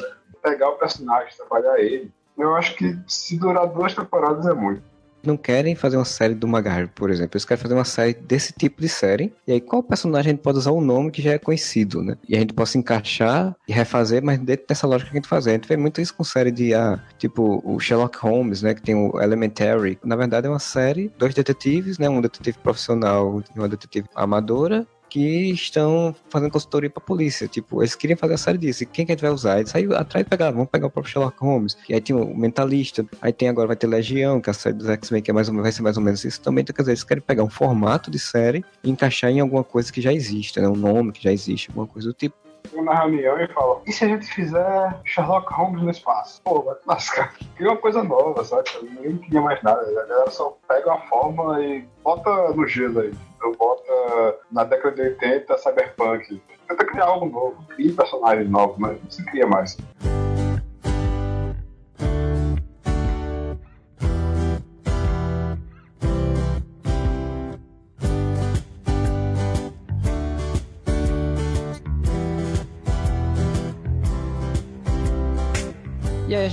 [SPEAKER 2] Pegar o personagem, trabalhar ele. Eu acho que se durar duas temporadas é muito
[SPEAKER 1] não querem fazer uma série do MacGyver, por exemplo. Eles querem fazer uma série desse tipo de série. E aí, qual personagem a gente pode usar um nome que já é conhecido, né? E a gente pode se encaixar e refazer, mas dentro dessa lógica que a gente faz. A gente vê muito isso com série de, ah, tipo, o Sherlock Holmes, né? Que tem o Elementary. Na verdade, é uma série, dois detetives, né? Um detetive profissional e uma detetive amadora que estão fazendo consultoria pra polícia. Tipo, eles queriam fazer a série disso. E quem que a gente vai usar? Eles saíram atrás de pegar, vamos pegar o próprio Sherlock Holmes. E aí tem o Mentalista. Aí tem agora, vai ter Legião, que é a série dos X-Men, que é mais ou vai ser mais ou menos isso também. Então, quer dizer, eles querem pegar um formato de série e encaixar em alguma coisa que já existe, né? Um nome que já existe, alguma coisa do tipo
[SPEAKER 2] na reunião e fala: e se a gente fizer Sherlock Holmes no espaço? Pô, vai lascar. Cria uma coisa nova, sabe? Ninguém queria mais nada. A galera só pega a forma e bota no gelo aí. Então bota na década de 80 cyberpunk. Tenta criar algo novo, cria personagens novos, mas não se cria mais.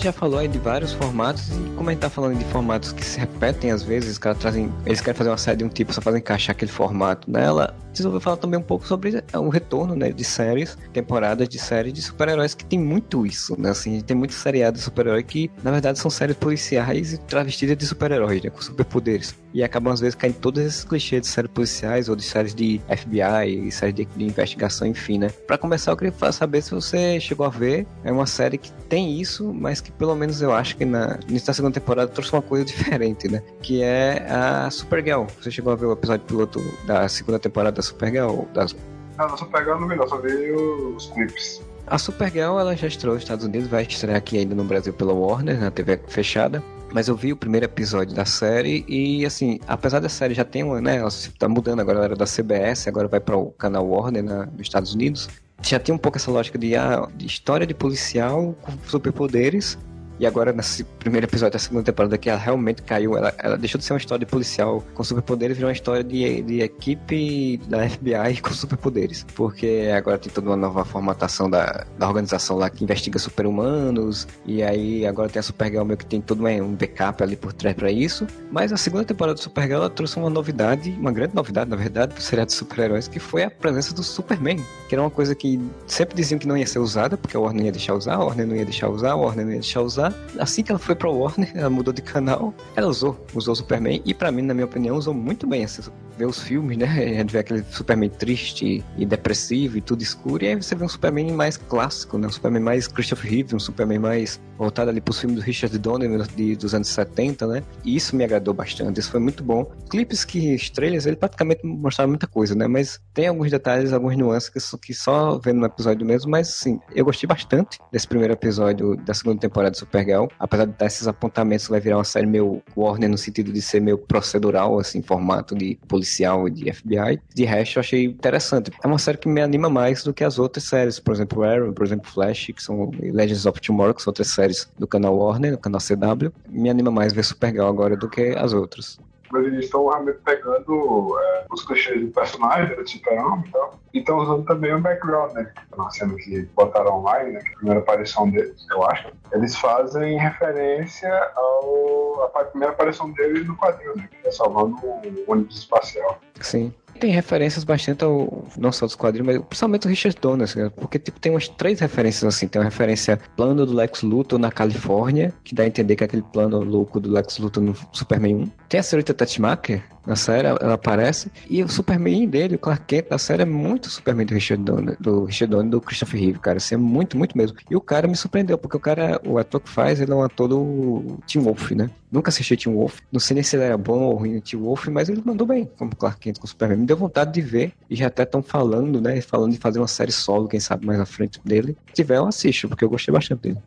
[SPEAKER 1] E aí já falou aí de vários formatos, e como a gente tá falando de formatos que se repetem às vezes, caras trazem. Eles querem fazer uma série de um tipo, só fazem encaixar aquele formato nela. Resolveu falar também um pouco sobre o retorno, né, de séries, temporadas de séries de super-heróis que tem muito isso, né? Assim, tem muito seriado de super-herói que, na verdade, são séries policiais e travestidas de super-heróis, né? Com superpoderes. E acabam, às vezes, caindo todos esses clichês de séries policiais ou de séries de FBI, séries de, de investigação, enfim, né? Pra começar, eu queria saber se você chegou a ver. É uma série que tem isso, mas que pelo menos eu acho que na, nessa segunda temporada trouxe uma coisa diferente, né? Que é a Supergirl. Você chegou a ver o episódio piloto da segunda temporada da Supergirl? Das...
[SPEAKER 2] Não, da Supergirl não vi não, só vi os clipes.
[SPEAKER 1] A Supergirl, ela já estreou nos Estados Unidos, vai estrear aqui ainda no Brasil pela Warner, na TV fechada. Mas eu vi o primeiro episódio da série e, assim, apesar da série já ter uma, né, ela tá mudando agora, ela era da CBS, agora vai para o canal Warner na, nos Estados Unidos. Já tem um pouco essa lógica de, ah, de história de policial com superpoderes, e agora, nesse primeiro episódio da segunda temporada, que ela realmente caiu, ela, ela deixou de ser uma história de policial com superpoderes virou uma história de, de equipe da FBI com superpoderes. Porque agora tem toda uma nova formatação da, da organização lá que investiga super-humanos. E aí agora tem a Supergirl meio que tem todo um backup ali por trás para isso. Mas a segunda temporada do Supergirl ela trouxe uma novidade, uma grande novidade, na verdade, pro seriado de super-heróis, que foi a presença do Superman. Que era uma coisa que sempre diziam que não ia ser usada, porque a Warner ia deixar usar, a Warner não ia deixar usar, a Warner não ia deixar usar assim que ela foi pra Warner, ela mudou de canal, ela usou, usou Superman, e para mim, na minha opinião, usou muito bem. Você vê os filmes, né? A gente vê aquele Superman triste e depressivo e tudo escuro, e aí você vê um Superman mais clássico, né? Um Superman mais Christopher Reeve, um Superman mais voltado ali pros filmes do Richard Donner de, dos anos 70, né? E isso me agradou bastante, isso foi muito bom. Clipes que, estrelas, ele praticamente mostrava muita coisa, né? Mas tem alguns detalhes, algumas nuances que, só vendo no episódio mesmo, mas sim, eu gostei bastante desse primeiro episódio da segunda temporada do Super Supergirl, apesar de dar esses apontamentos, vai virar uma série meio Warner no sentido de ser meio procedural, assim, formato de policial e de FBI. De resto, eu achei interessante. É uma série que me anima mais do que as outras séries, por exemplo, Arrow, por exemplo, Flash, que são Legends of Tomorrow, que são outras séries do canal Warner, do canal CW. Me anima mais ver Supergirl agora do que as outras
[SPEAKER 2] mas eles estão realmente pegando é, os clichês do personagem, do super-homem e tal, e estão usando também o background, né? Na cena que botaram online, né? Que é a primeira aparição deles, eu acho. Eles fazem referência ao, à primeira aparição deles no quadrinho, né? Que é salvando um ônibus espacial.
[SPEAKER 1] Sim tem referências bastante ao, não só dos quadrinhos, mas principalmente o Richard Donner, assim, porque tipo, tem umas três referências assim, tem uma referência plano do Lex Luthor na Califórnia, que dá a entender que é aquele plano louco do Lex Luthor no Superman 1. Tem a senhorita Tatchmaker, na série, ela aparece. E o Superman dele, o Clark Kent da série é muito Superman do Richard Donner, do Richard Donner do Christopher Reeve, cara. Assim, é muito, muito mesmo. E o cara me surpreendeu, porque o cara, o ator que faz, ele é um ator do Tim Wolf, né? Nunca assisti Tim Wolf. Não sei nem se ele era bom ou ruim no Tim Wolf, mas ele mandou bem como Clark Kent com o Superman. Deu vontade de ver. E já até estão falando, né? Falando de fazer uma série solo, quem sabe mais à frente dele. Se tiver, eu assisto, porque eu gostei bastante dele.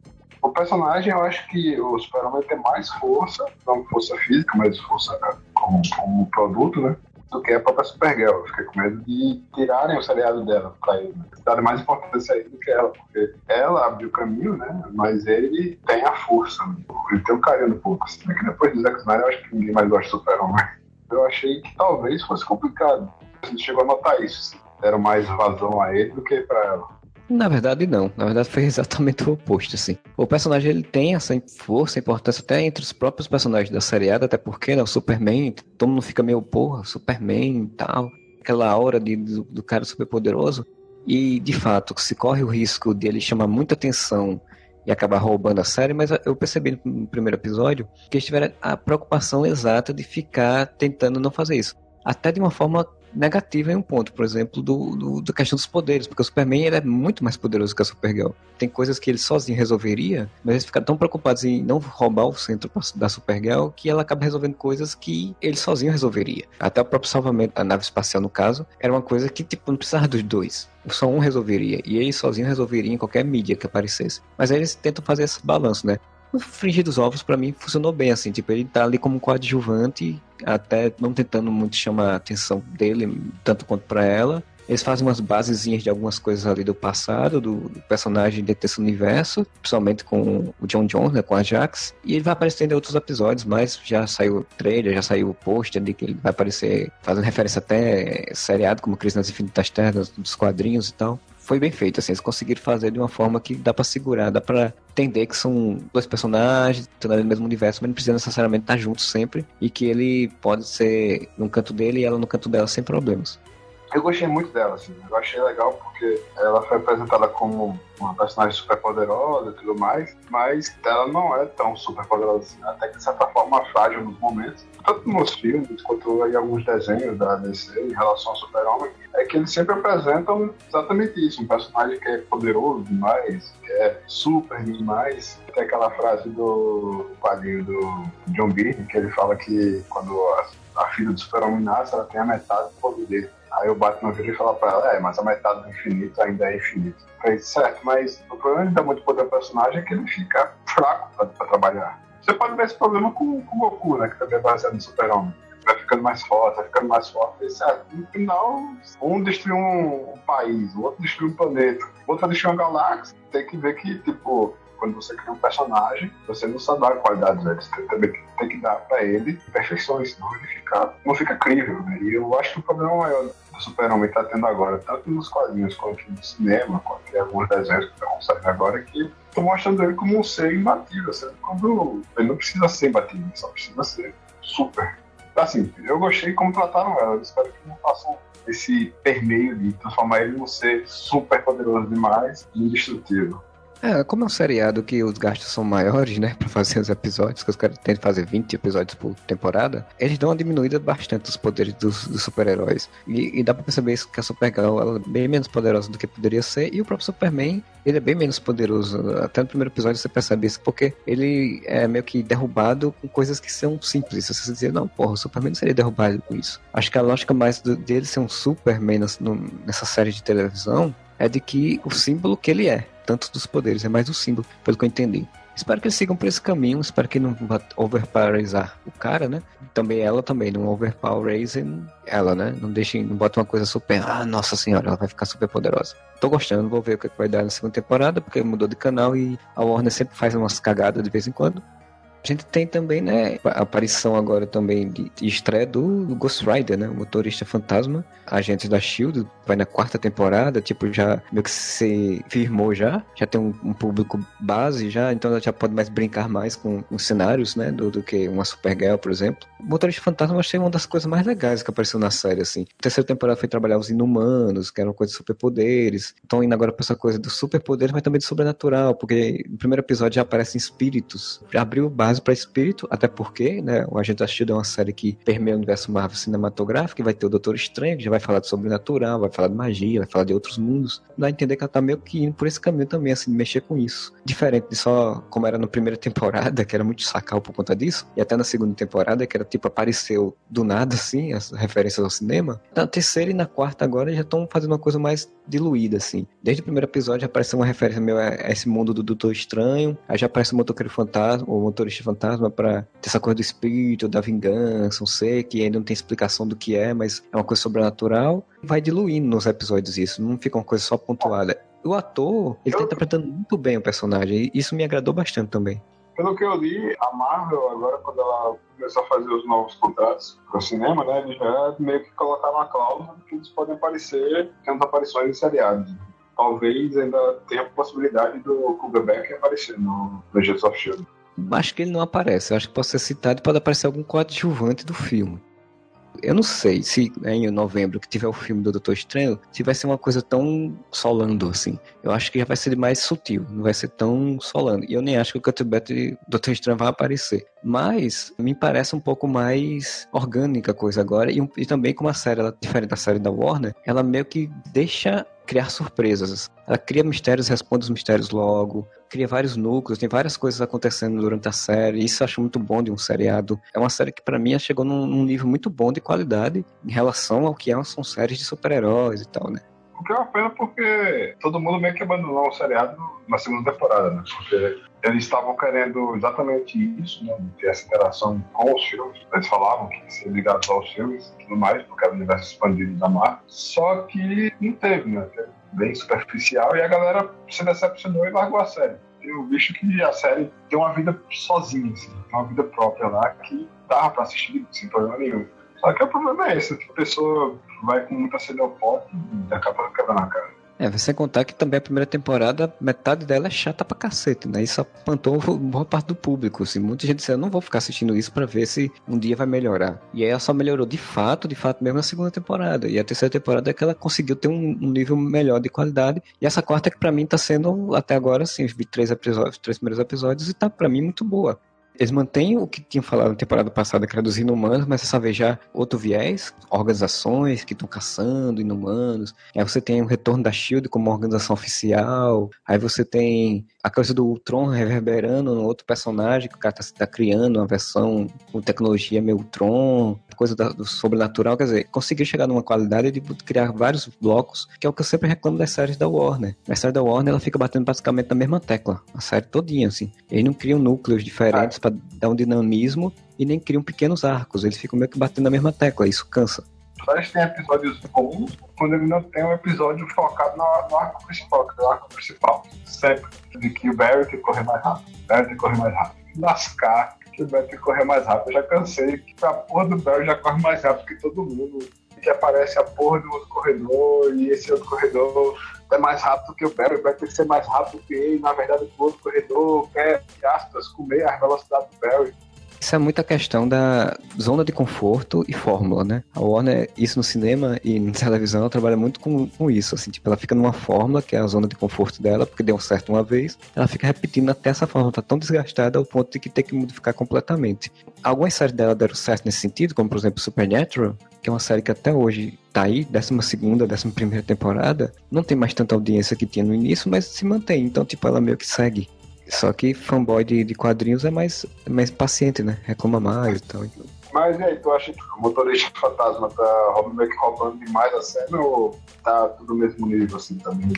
[SPEAKER 2] O personagem, eu acho que o Superman tem mais força, não força física, mas força como, como produto, né? Do que a própria Supergirl. Fiquei com medo de tirarem o seriado dela pra ele. Né? Darem mais importância a ele do que ela. Porque ela abriu o caminho, né? Mas ele tem a força. Né? Ele tem um carinho no público. Assim, que depois do Zack Snyder, eu acho que ninguém mais gosta do Superman. Eu achei que talvez fosse complicado. A gente chegou a notar isso. Assim. Deram mais vazão a ele do que pra ela.
[SPEAKER 1] Na verdade, não. Na verdade, foi exatamente o oposto, assim. O personagem, ele tem essa força, importância até entre os próprios personagens da seriada, até porque, né, o Superman, todo mundo fica meio, porra, Superman e tal. Aquela aura de, do, do cara super poderoso. E, de fato, se corre o risco de ele chamar muita atenção e acabar roubando a série, mas eu percebi no primeiro episódio que eles tiveram a preocupação exata de ficar tentando não fazer isso. Até de uma forma negativa em um ponto, por exemplo, do, do, da questão dos poderes, porque o Superman ele é muito mais poderoso que a Supergirl. Tem coisas que ele sozinho resolveria, mas eles ficam tão preocupados em não roubar o centro da Supergirl que ela acaba resolvendo coisas que ele sozinho resolveria. Até o próprio salvamento da nave espacial, no caso, era uma coisa que tipo não precisava dos dois. Só um resolveria. E ele sozinho resolveria em qualquer mídia que aparecesse. Mas aí eles tentam fazer esse balanço, né? O Fringir dos Ovos, para mim, funcionou bem, assim. Tipo, ele tá ali como coadjuvante, até não tentando muito chamar a atenção dele, tanto quanto para ela. Eles fazem umas basezinhas de algumas coisas ali do passado, do, personagem dentro desse universo, principalmente com o John Jones, né, com a Jax. E ele vai aparecendo em outros episódios, mas já saiu o trailer, já saiu o pôster de que ele vai aparecer, fazendo referência até seriado, como Crise nas Infinitas Terras, dos quadrinhos e tal foi bem feito, assim, eles conseguiram fazer de uma forma que dá para segurar, dá para entender que são dois personagens, estão no mesmo universo, mas não precisa necessariamente estar juntos sempre, e que ele pode ser num canto dele e ela no canto dela sem problemas.
[SPEAKER 2] Eu gostei muito dela, assim. Eu achei legal porque ela foi apresentada como uma personagem super poderosa e tudo mais, mas ela não é tão super poderosa assim. Até que, de certa forma, frágil nos momentos. Tanto nos filmes quanto em alguns desenhos da DC em relação ao Super-Homem, é que eles sempre apresentam exatamente isso. Um personagem que é poderoso demais, que é super demais. Tem aquela frase do quadrinho do John Byrne, que ele fala que quando a, a filha do Super-Homem nasce, ela tem a metade do poder dele. Aí o Batman vira e fala pra ela, é, mas a metade do infinito ainda é infinito. falei, certo, mas o problema de dar muito poder ao personagem é que ele fica fraco pra, pra trabalhar. Você pode ver esse problema com, com o Goku, né, que também é baseado no Super-Homem. Vai ficando mais forte, vai ficando mais forte. certo, no final, um destruiu um país, o outro destruiu um planeta, o outro destruiu uma galáxia. Tem que ver que, tipo, quando você cria um personagem, você não só dá qualidades, né? você também tem que dar para ele perfeições, senão ele fica, não fica crível. Né? E eu acho que o problema maior do Super-Homem está tendo agora, tanto nos quadrinhos quanto no cinema, quanto em alguns desenhos que estão saindo agora, que estão mostrando ele como um ser imbatível, sendo quando ele não precisa ser imbatível, só precisa ser super. Assim, eu gostei como trataram ela, eu espero que não façam esse permeio de transformar ele num ser super poderoso demais e indestrutível.
[SPEAKER 1] É, como é um seriado que os gastos são maiores, né, pra fazer os episódios, que os caras tentam fazer 20 episódios por temporada, eles dão uma diminuída bastante dos poderes dos, dos super-heróis. E, e, dá pra perceber isso que a Supergirl ela é bem menos poderosa do que poderia ser, e o próprio Superman, ele é bem menos poderoso. Até no primeiro episódio você percebe isso, porque ele é meio que derrubado com coisas que são simples. Você dizer, não, porra, o Superman não seria derrubado com isso. Acho que a lógica mais do, dele ser um Superman nessa série de televisão é de que o símbolo que ele é tanto dos poderes, é mais o símbolo, pelo que eu entendi. Espero que eles sigam por esse caminho, espero que não vá overpowerizar o cara, né? Também ela também, não overpowerizem ela, né? Não deixem, não bota uma coisa super, ah, nossa senhora, ela vai ficar super poderosa. Tô gostando, vou ver o que vai dar na segunda temporada, porque mudou de canal e a Warner sempre faz umas cagadas de vez em quando. A gente tem também, né, a aparição agora também de, estreia do, do, Ghost Rider, né, o motorista fantasma, agente da SHIELD, vai na quarta temporada, tipo, já meio que se firmou já, já tem um, um público base já, então ela já pode mais brincar mais com os cenários, né, do, do que uma Supergirl, por exemplo. O motorista fantasma eu achei uma das coisas mais legais que apareceu na série, assim. A terceira temporada foi trabalhar os inumanos, que era uma coisa de superpoderes, então indo agora pra essa coisa dos superpoderes, mas também do sobrenatural, porque no primeiro episódio já aparecem espíritos, já abriu base para espírito, até porque, né, o Agente da Shield é uma série que permeia o universo Marvel cinematográfico, que vai ter o Doutor Estranho, que já vai falar de sobrenatural, vai falar de magia, vai falar de outros mundos. Dá a entender que ela tá meio que indo por esse caminho também, assim, de mexer com isso. Diferente de só como era na primeira temporada, que era muito sacal por conta disso, e até na segunda temporada, que era tipo, apareceu do nada, assim, as referências ao cinema. Na terceira e na quarta agora já estão fazendo uma coisa mais diluída, assim. Desde o primeiro episódio já apareceu uma referência meio a esse mundo do Doutor Estranho, aí já aparece o motoqueiro fantasma, o motorista fantasma para ter essa coisa do espírito, da vingança, um ser que ainda não tem explicação do que é, mas é uma coisa sobrenatural. Vai diluindo nos episódios isso, não fica uma coisa só pontuada. O ator, ele tá interpretando muito bem o personagem, e isso me agradou bastante também.
[SPEAKER 2] Pelo que eu li, a Marvel, agora quando ela começou a fazer os novos contratos para o cinema, né, eles já meio que colocaram uma cláusula que eles podem aparecer, tendo aparições em seriados. Talvez ainda tenha a possibilidade do Kugelbeck aparecer no Legends of S.H.I.E.L.D
[SPEAKER 1] acho que ele não aparece. Eu acho que pode ser citado e pode aparecer algum coadjuvante do filme. Eu não sei se em novembro que tiver o filme do Doutor Estranho, se vai ser uma coisa tão solando assim. Eu acho que já vai ser mais sutil, não vai ser tão solando. E eu nem acho que o Cutback Doutor Estranho vai aparecer. Mas me parece um pouco mais orgânica a coisa agora. E, e também como a série, ela, diferente da série da Warner, ela meio que deixa criar surpresas. Ela cria mistérios, responde os mistérios logo, cria vários núcleos, tem várias coisas acontecendo durante a série. Isso eu acho muito bom de um seriado. É uma série que para mim chegou num, num, nível muito bom de qualidade em relação ao que é, são séries de super-heróis e tal, né?
[SPEAKER 2] O que é uma pena porque todo mundo meio que abandonou o seriado na segunda temporada, né? Porque eles estavam querendo exatamente isso, né? Ter essa interação com os filmes. Eles falavam que ser ligado aos filmes e tudo mais, porque era o universo expandido da Marvel. Só que não teve, né? Bem superficial e a galera se decepcionou e largou a série. Eu vejo que a série tem uma vida sozinha, assim, tem uma vida própria lá que dava pra assistir sem problema nenhum. Só que o problema é esse, a pessoa vai com muita sede ao pote e acaba quebrando a cara.
[SPEAKER 1] É, você contar que também a primeira temporada, metade dela é chata pra cacete, né? Isso apontou boa parte do público, assim. Muita gente disse, eu não vou ficar assistindo isso para ver se um dia vai melhorar. E aí ela só melhorou de fato, de fato mesmo na segunda temporada. E a terceira temporada é que ela conseguiu ter um, um nível melhor de qualidade. E essa quarta que pra mim tá sendo, até agora, assim, vi três episódios, três primeiros episódios e tá pra mim muito boa. Eles mantêm o que tinham falado na temporada passada, que era dos inumanos, mas dessa vez já outro viés, organizações que estão caçando inumanos. Aí você tem o retorno da SHIELD como organização oficial. Aí você tem a coisa do Ultron reverberando no outro personagem, que o cara está tá criando uma versão com tecnologia meio Ultron coisa do sobrenatural, quer dizer, conseguir chegar numa qualidade de criar vários blocos, que é o que eu sempre reclamo das séries da Warner. A série da Warner, ela fica batendo basicamente na mesma tecla, a série todinha, assim. Eles não criam núcleos diferentes ah. para dar um dinamismo e nem criam pequenos arcos, eles ficam meio que batendo na mesma tecla, isso cansa.
[SPEAKER 2] Séries tem episódios bons quando ele não tem um episódio focado no, no arco principal, que é o arco principal. Sempre. De que o Barry tem que correr mais rápido. Barry tem que correr mais rápido. Lascar que o Barry correr mais rápido. Eu já cansei que a porra do Barry já corre mais rápido que todo mundo. Que aparece a porra do outro corredor e esse outro corredor é mais rápido que o Barry. O Barry tem que ser mais rápido que ele. Na verdade, o outro corredor quer, aspas, comer a velocidade do Barry.
[SPEAKER 1] Isso é muita questão da zona de conforto e fórmula, né? A Warner, isso no cinema e na televisão, ela trabalha muito com, com isso, assim, tipo, ela fica numa fórmula, que é a zona de conforto dela, porque deu certo uma vez, ela fica repetindo até essa fórmula tá tão desgastada ao ponto de que tem que modificar completamente. Algumas séries dela deram certo nesse sentido, como por exemplo Supernatural, que é uma série que até hoje tá aí, 12 décima primeira temporada, não tem mais tanta audiência que tinha no início, mas se mantém, então tipo, ela meio que segue. Só que fanboy de, de quadrinhos é mais, é mais paciente, né? Reclama mais e tal.
[SPEAKER 2] Mas e aí, tu acha que o motorista fantasma tá meio que roubando demais a cena ou tá tudo no mesmo nível assim também?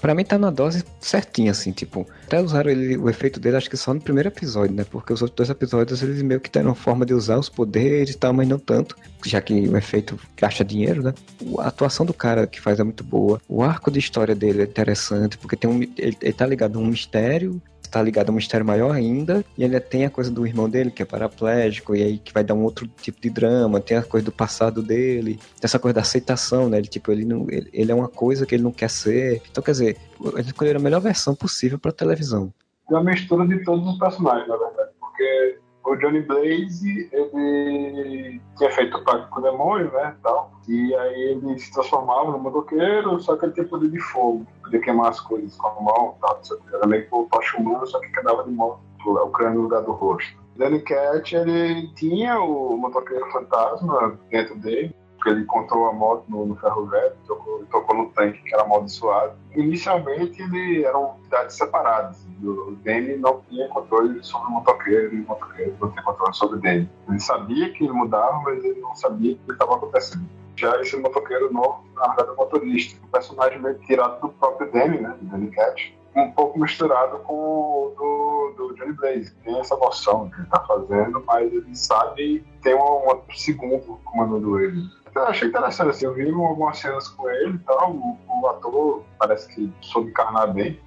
[SPEAKER 1] Pra mim tá na dose certinha, assim, tipo, até usaram ele, o efeito dele acho que só no primeiro episódio, né? Porque os outros dois episódios eles meio que deram forma de usar os poderes e tal, mas não tanto, já que o efeito gasta dinheiro, né? A atuação do cara que faz é muito boa. O arco de história dele é interessante, porque tem um, ele, ele tá ligado a um mistério tá ligado a um mistério maior ainda, e ainda tem a coisa do irmão dele, que é paraplégico, e aí que vai dar um outro tipo de drama, tem a coisa do passado dele, tem essa coisa da aceitação, né? Ele, tipo, ele, não, ele, ele é uma coisa que ele não quer ser. Então, quer dizer, eles escolheram a melhor versão possível pra televisão.
[SPEAKER 2] É uma mistura de todos os personagens, na verdade, porque o Johnny Blaze, ele tinha feito o pacto com o demônio, né, tal, e aí ele se transformava no motoqueiro, só que ele tinha poder de fogo, podia queimar as coisas com a mão, tal, era meio que o tocha humano, só que quedava de mão, o crânio no lugar do rosto. Danny Cat, ele tinha o motoqueiro fantasma dentro dele, porque ele encontrou a moto no, no ferro velho, tocou, tocou no tanque que era amaldiçoado. Inicialmente, ele eram unidades separadas. O Danny não tinha controle sobre o motoqueiro e o motoqueiro não tinha controle sobre o Danny. Ele sabia que ele mudava, mas ele não sabia o que estava acontecendo. Já esse motoqueiro novo, na verdade, é motorista. Um personagem meio tirado do próprio Danny, né? Do Danny Cat um pouco misturado com o do, do Johnny Blaze. Tem essa noção que ele está fazendo, mas ele sabe tem um, um segundo comandando ele. Eu achei interessante, assim, eu vi algumas cenas com ele e tal, o, o ator parece que soube encarnar bem.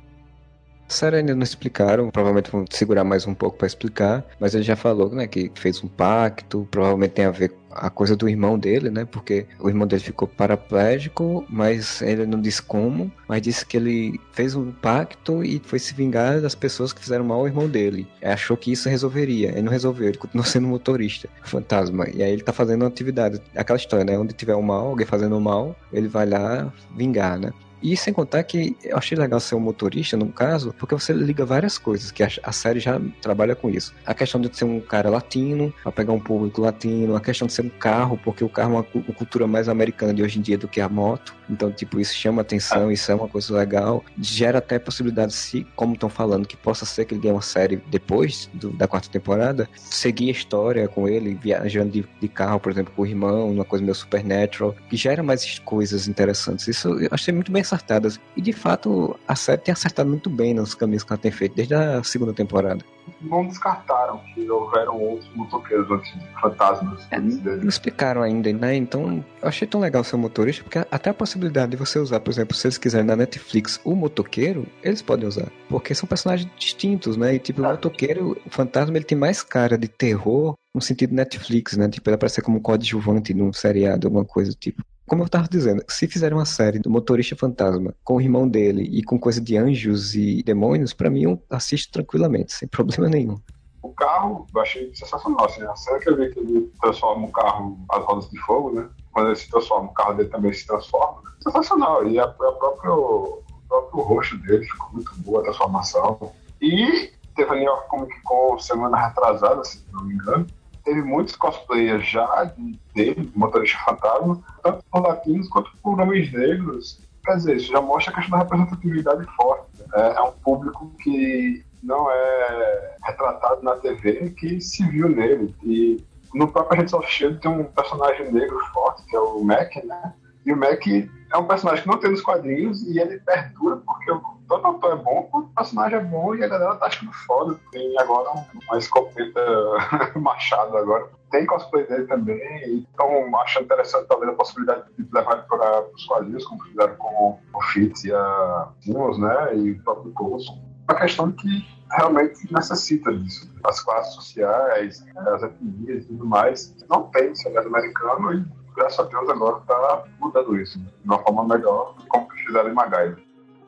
[SPEAKER 1] Série ainda não explicaram, provavelmente vão segurar mais um pouco para explicar, mas ele já falou, né, que fez um pacto, provavelmente tem a ver a coisa do irmão dele, né? Porque o irmão dele ficou paraplégico, mas ele não disse como, mas disse que ele fez um pacto e foi se vingar das pessoas que fizeram mal ao irmão dele. Ele achou que isso resolveria, ele não resolveu, ele continuou sendo motorista, fantasma. E aí ele tá fazendo uma atividade, aquela história, né? Onde tiver o um mal, alguém fazendo o mal, ele vai lá vingar, né? E sem contar que eu achei legal ser um motorista, no caso, porque você liga várias coisas, que a, a série já trabalha com isso. A questão de ser um cara latino, para pegar um público latino, a questão de ser um carro, porque o carro é uma, uma cultura mais americana de hoje em dia do que a moto. Então, tipo, isso chama atenção, isso é uma coisa legal. Gera até possibilidade, se, como estão falando, que possa ser que ele ganhe uma série depois do, da quarta temporada, seguir a história com ele, viajando de, de, carro, por exemplo, com o irmão, uma coisa meio supernatural, que gera mais coisas interessantes. Isso eu achei muito bem acertadas. E de fato, a série tem acertado muito bem nos caminhos que ela tem feito desde a segunda temporada.
[SPEAKER 2] Não descartaram que houveram outros motoqueiros antes de fantasmas.
[SPEAKER 1] É, não explicaram ainda, né? Então, eu achei tão legal ser motorista, porque até a possibilidade de você usar, por exemplo, se eles quiserem na Netflix o motoqueiro, eles podem usar. Porque são personagens distintos, né? E tipo, o motoqueiro, o fantasma, ele tem mais cara de terror no sentido Netflix, né? Tipo, ele aparece como um coadjuvante num seriado, alguma coisa do tipo. Como eu tava dizendo, se fizerem uma série do motorista fantasma com o irmão dele e com coisa de anjos e demônios, para mim eu assisto tranquilamente, sem problema nenhum.
[SPEAKER 2] O carro, eu achei sensacional, assim, a cena que eu vi que ele transforma o carro as rodas de fogo, né? Quando ele se transforma, o carro dele também se transforma. Sensacional, e a, a próprio, o próprio rosto dele ficou muito boa a transformação. E teve a New York Comic Con semana retrasada, se não me engano, teve muitos cosplayers já de, dele, motorista fantasma, tanto por latinos quanto por homens negros. Quer dizer, isso já mostra a questão da representatividade forte. É, é um público que não é retratado na TV, que se viu nele. E no próprio of Shield tem um personagem negro forte, que é o Mac, né? E o Mac é um personagem que não tem nos quadrinhos e ele perdura porque todo ator é bom, o personagem é bom e a galera tá achando foda. Tem agora uma escopeta machado agora. Tem cosplay dele também e estão achando interessante talvez a possibilidade de levar ele para os quadrinhos, como fizeram com o Fitz e a Simmons, né? E o próprio Coulson. Uma questão que realmente necessita disso. As classes sociais, as etnias e tudo mais, não tem seriado americano e graças a Deus agora está mudando isso de uma forma melhor, como fizeram em Magaio.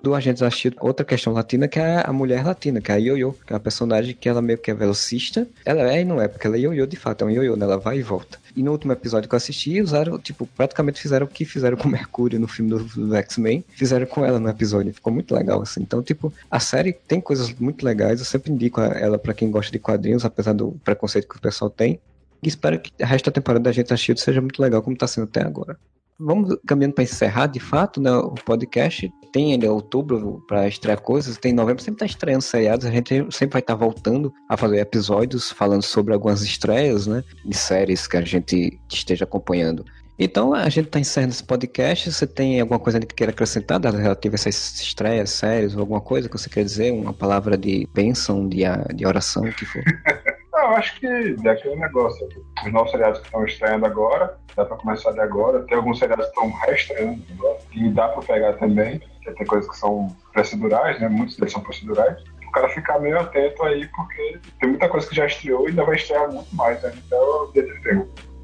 [SPEAKER 1] Do Agentes assistir outra questão latina, que é a mulher latina, que é a Yoyo, que é uma personagem que ela meio que é velocista. Ela é e não é, porque ela é Yoyo de fato, é um Yoyo, né? Ela vai e volta. E no último episódio que eu assisti, usaram, tipo, praticamente fizeram o que fizeram com Mercúrio no filme do, do X-Men, fizeram com ela no episódio. Ficou muito legal, assim. Então, tipo, a série tem coisas muito legais. Eu sempre indico ela para quem gosta de quadrinhos, apesar do preconceito que o pessoal tem. E espero que a resto da temporada da gente Shield seja muito legal, como está sendo até agora. Vamos caminhando para encerrar, de fato, né, o podcast. Tem ainda outubro para estrear coisas, tem novembro, sempre está estreando seriados. A gente sempre vai estar tá voltando a fazer episódios falando sobre algumas estreias, né, de séries que a gente esteja acompanhando. Então, a gente está encerrando esse podcast. Você tem alguma coisa que queira acrescentar relativa a essas estreias, séries, alguma coisa que você quer dizer? Uma palavra de bênção, de, de oração, o que for?
[SPEAKER 2] eu acho que é aquele negócio. Os novos seriados que estão estreando agora, dá para começar de agora. Tem alguns seriados que estão reestreando agora, que dá para pegar também. Tem coisas que são procedurais, né? Muitos deles são procedurais. O cara ficar meio atento aí, porque tem muita coisa que já estreou e ainda vai estrear muito mais, né? Então, tempo.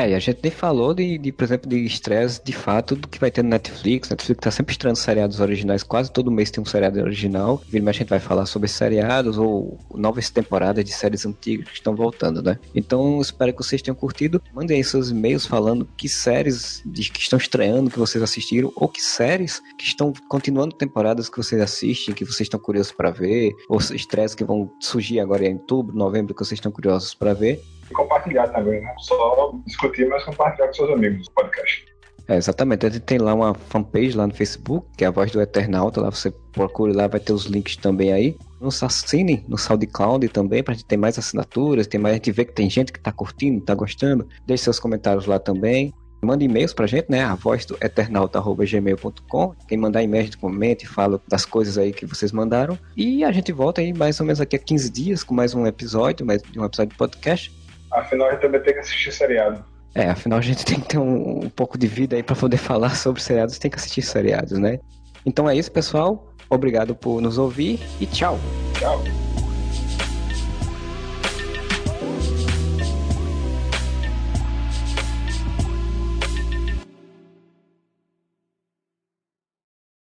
[SPEAKER 1] É, e a gente nem falou de, de por exemplo, de estresse de fato do que vai ter no Netflix. Netflix tá sempre estreando seriados originais, quase todo mês tem um seriado original. Vira a gente vai falar sobre seriados ou novas temporadas de séries antigas que estão voltando, né? Então, espero que vocês tenham curtido. Mandem aí seus e-mails falando que séries de, que estão estreando, que vocês assistiram, ou que séries que estão continuando temporadas que vocês assistem, que vocês estão curiosos para ver, ou estresses que vão surgir agora em outubro, novembro, que vocês estão curiosos para ver
[SPEAKER 2] e compartilhar também, né? Só discutir, mas compartilhar com seus amigos o podcast.
[SPEAKER 1] É, exatamente. A gente tem lá uma fanpage lá no Facebook, que é a Voz do Eternauta. Lá você procura lá, vai ter os links também aí. Nos assine no SoundCloud também, pra gente ter mais assinaturas, tem mais, a gente vê que tem gente que tá curtindo, tá gostando. Deixe seus comentários lá também. Manda e-mails pra gente, né? A voz do eternauta.gmail.com. Quem mandar e-mail, comente, fala das coisas aí que vocês mandaram. E a gente volta aí mais ou menos aqui a 15 dias com mais um episódio, mais um episódio de podcast.
[SPEAKER 2] Afinal, a gente também tem que assistir seriado.
[SPEAKER 1] É, afinal a gente tem que ter um, um pouco de vida aí para poder falar sobre seriados, tem que assistir seriados, né? Então é isso, pessoal. Obrigado por nos ouvir e tchau.
[SPEAKER 2] Tchau.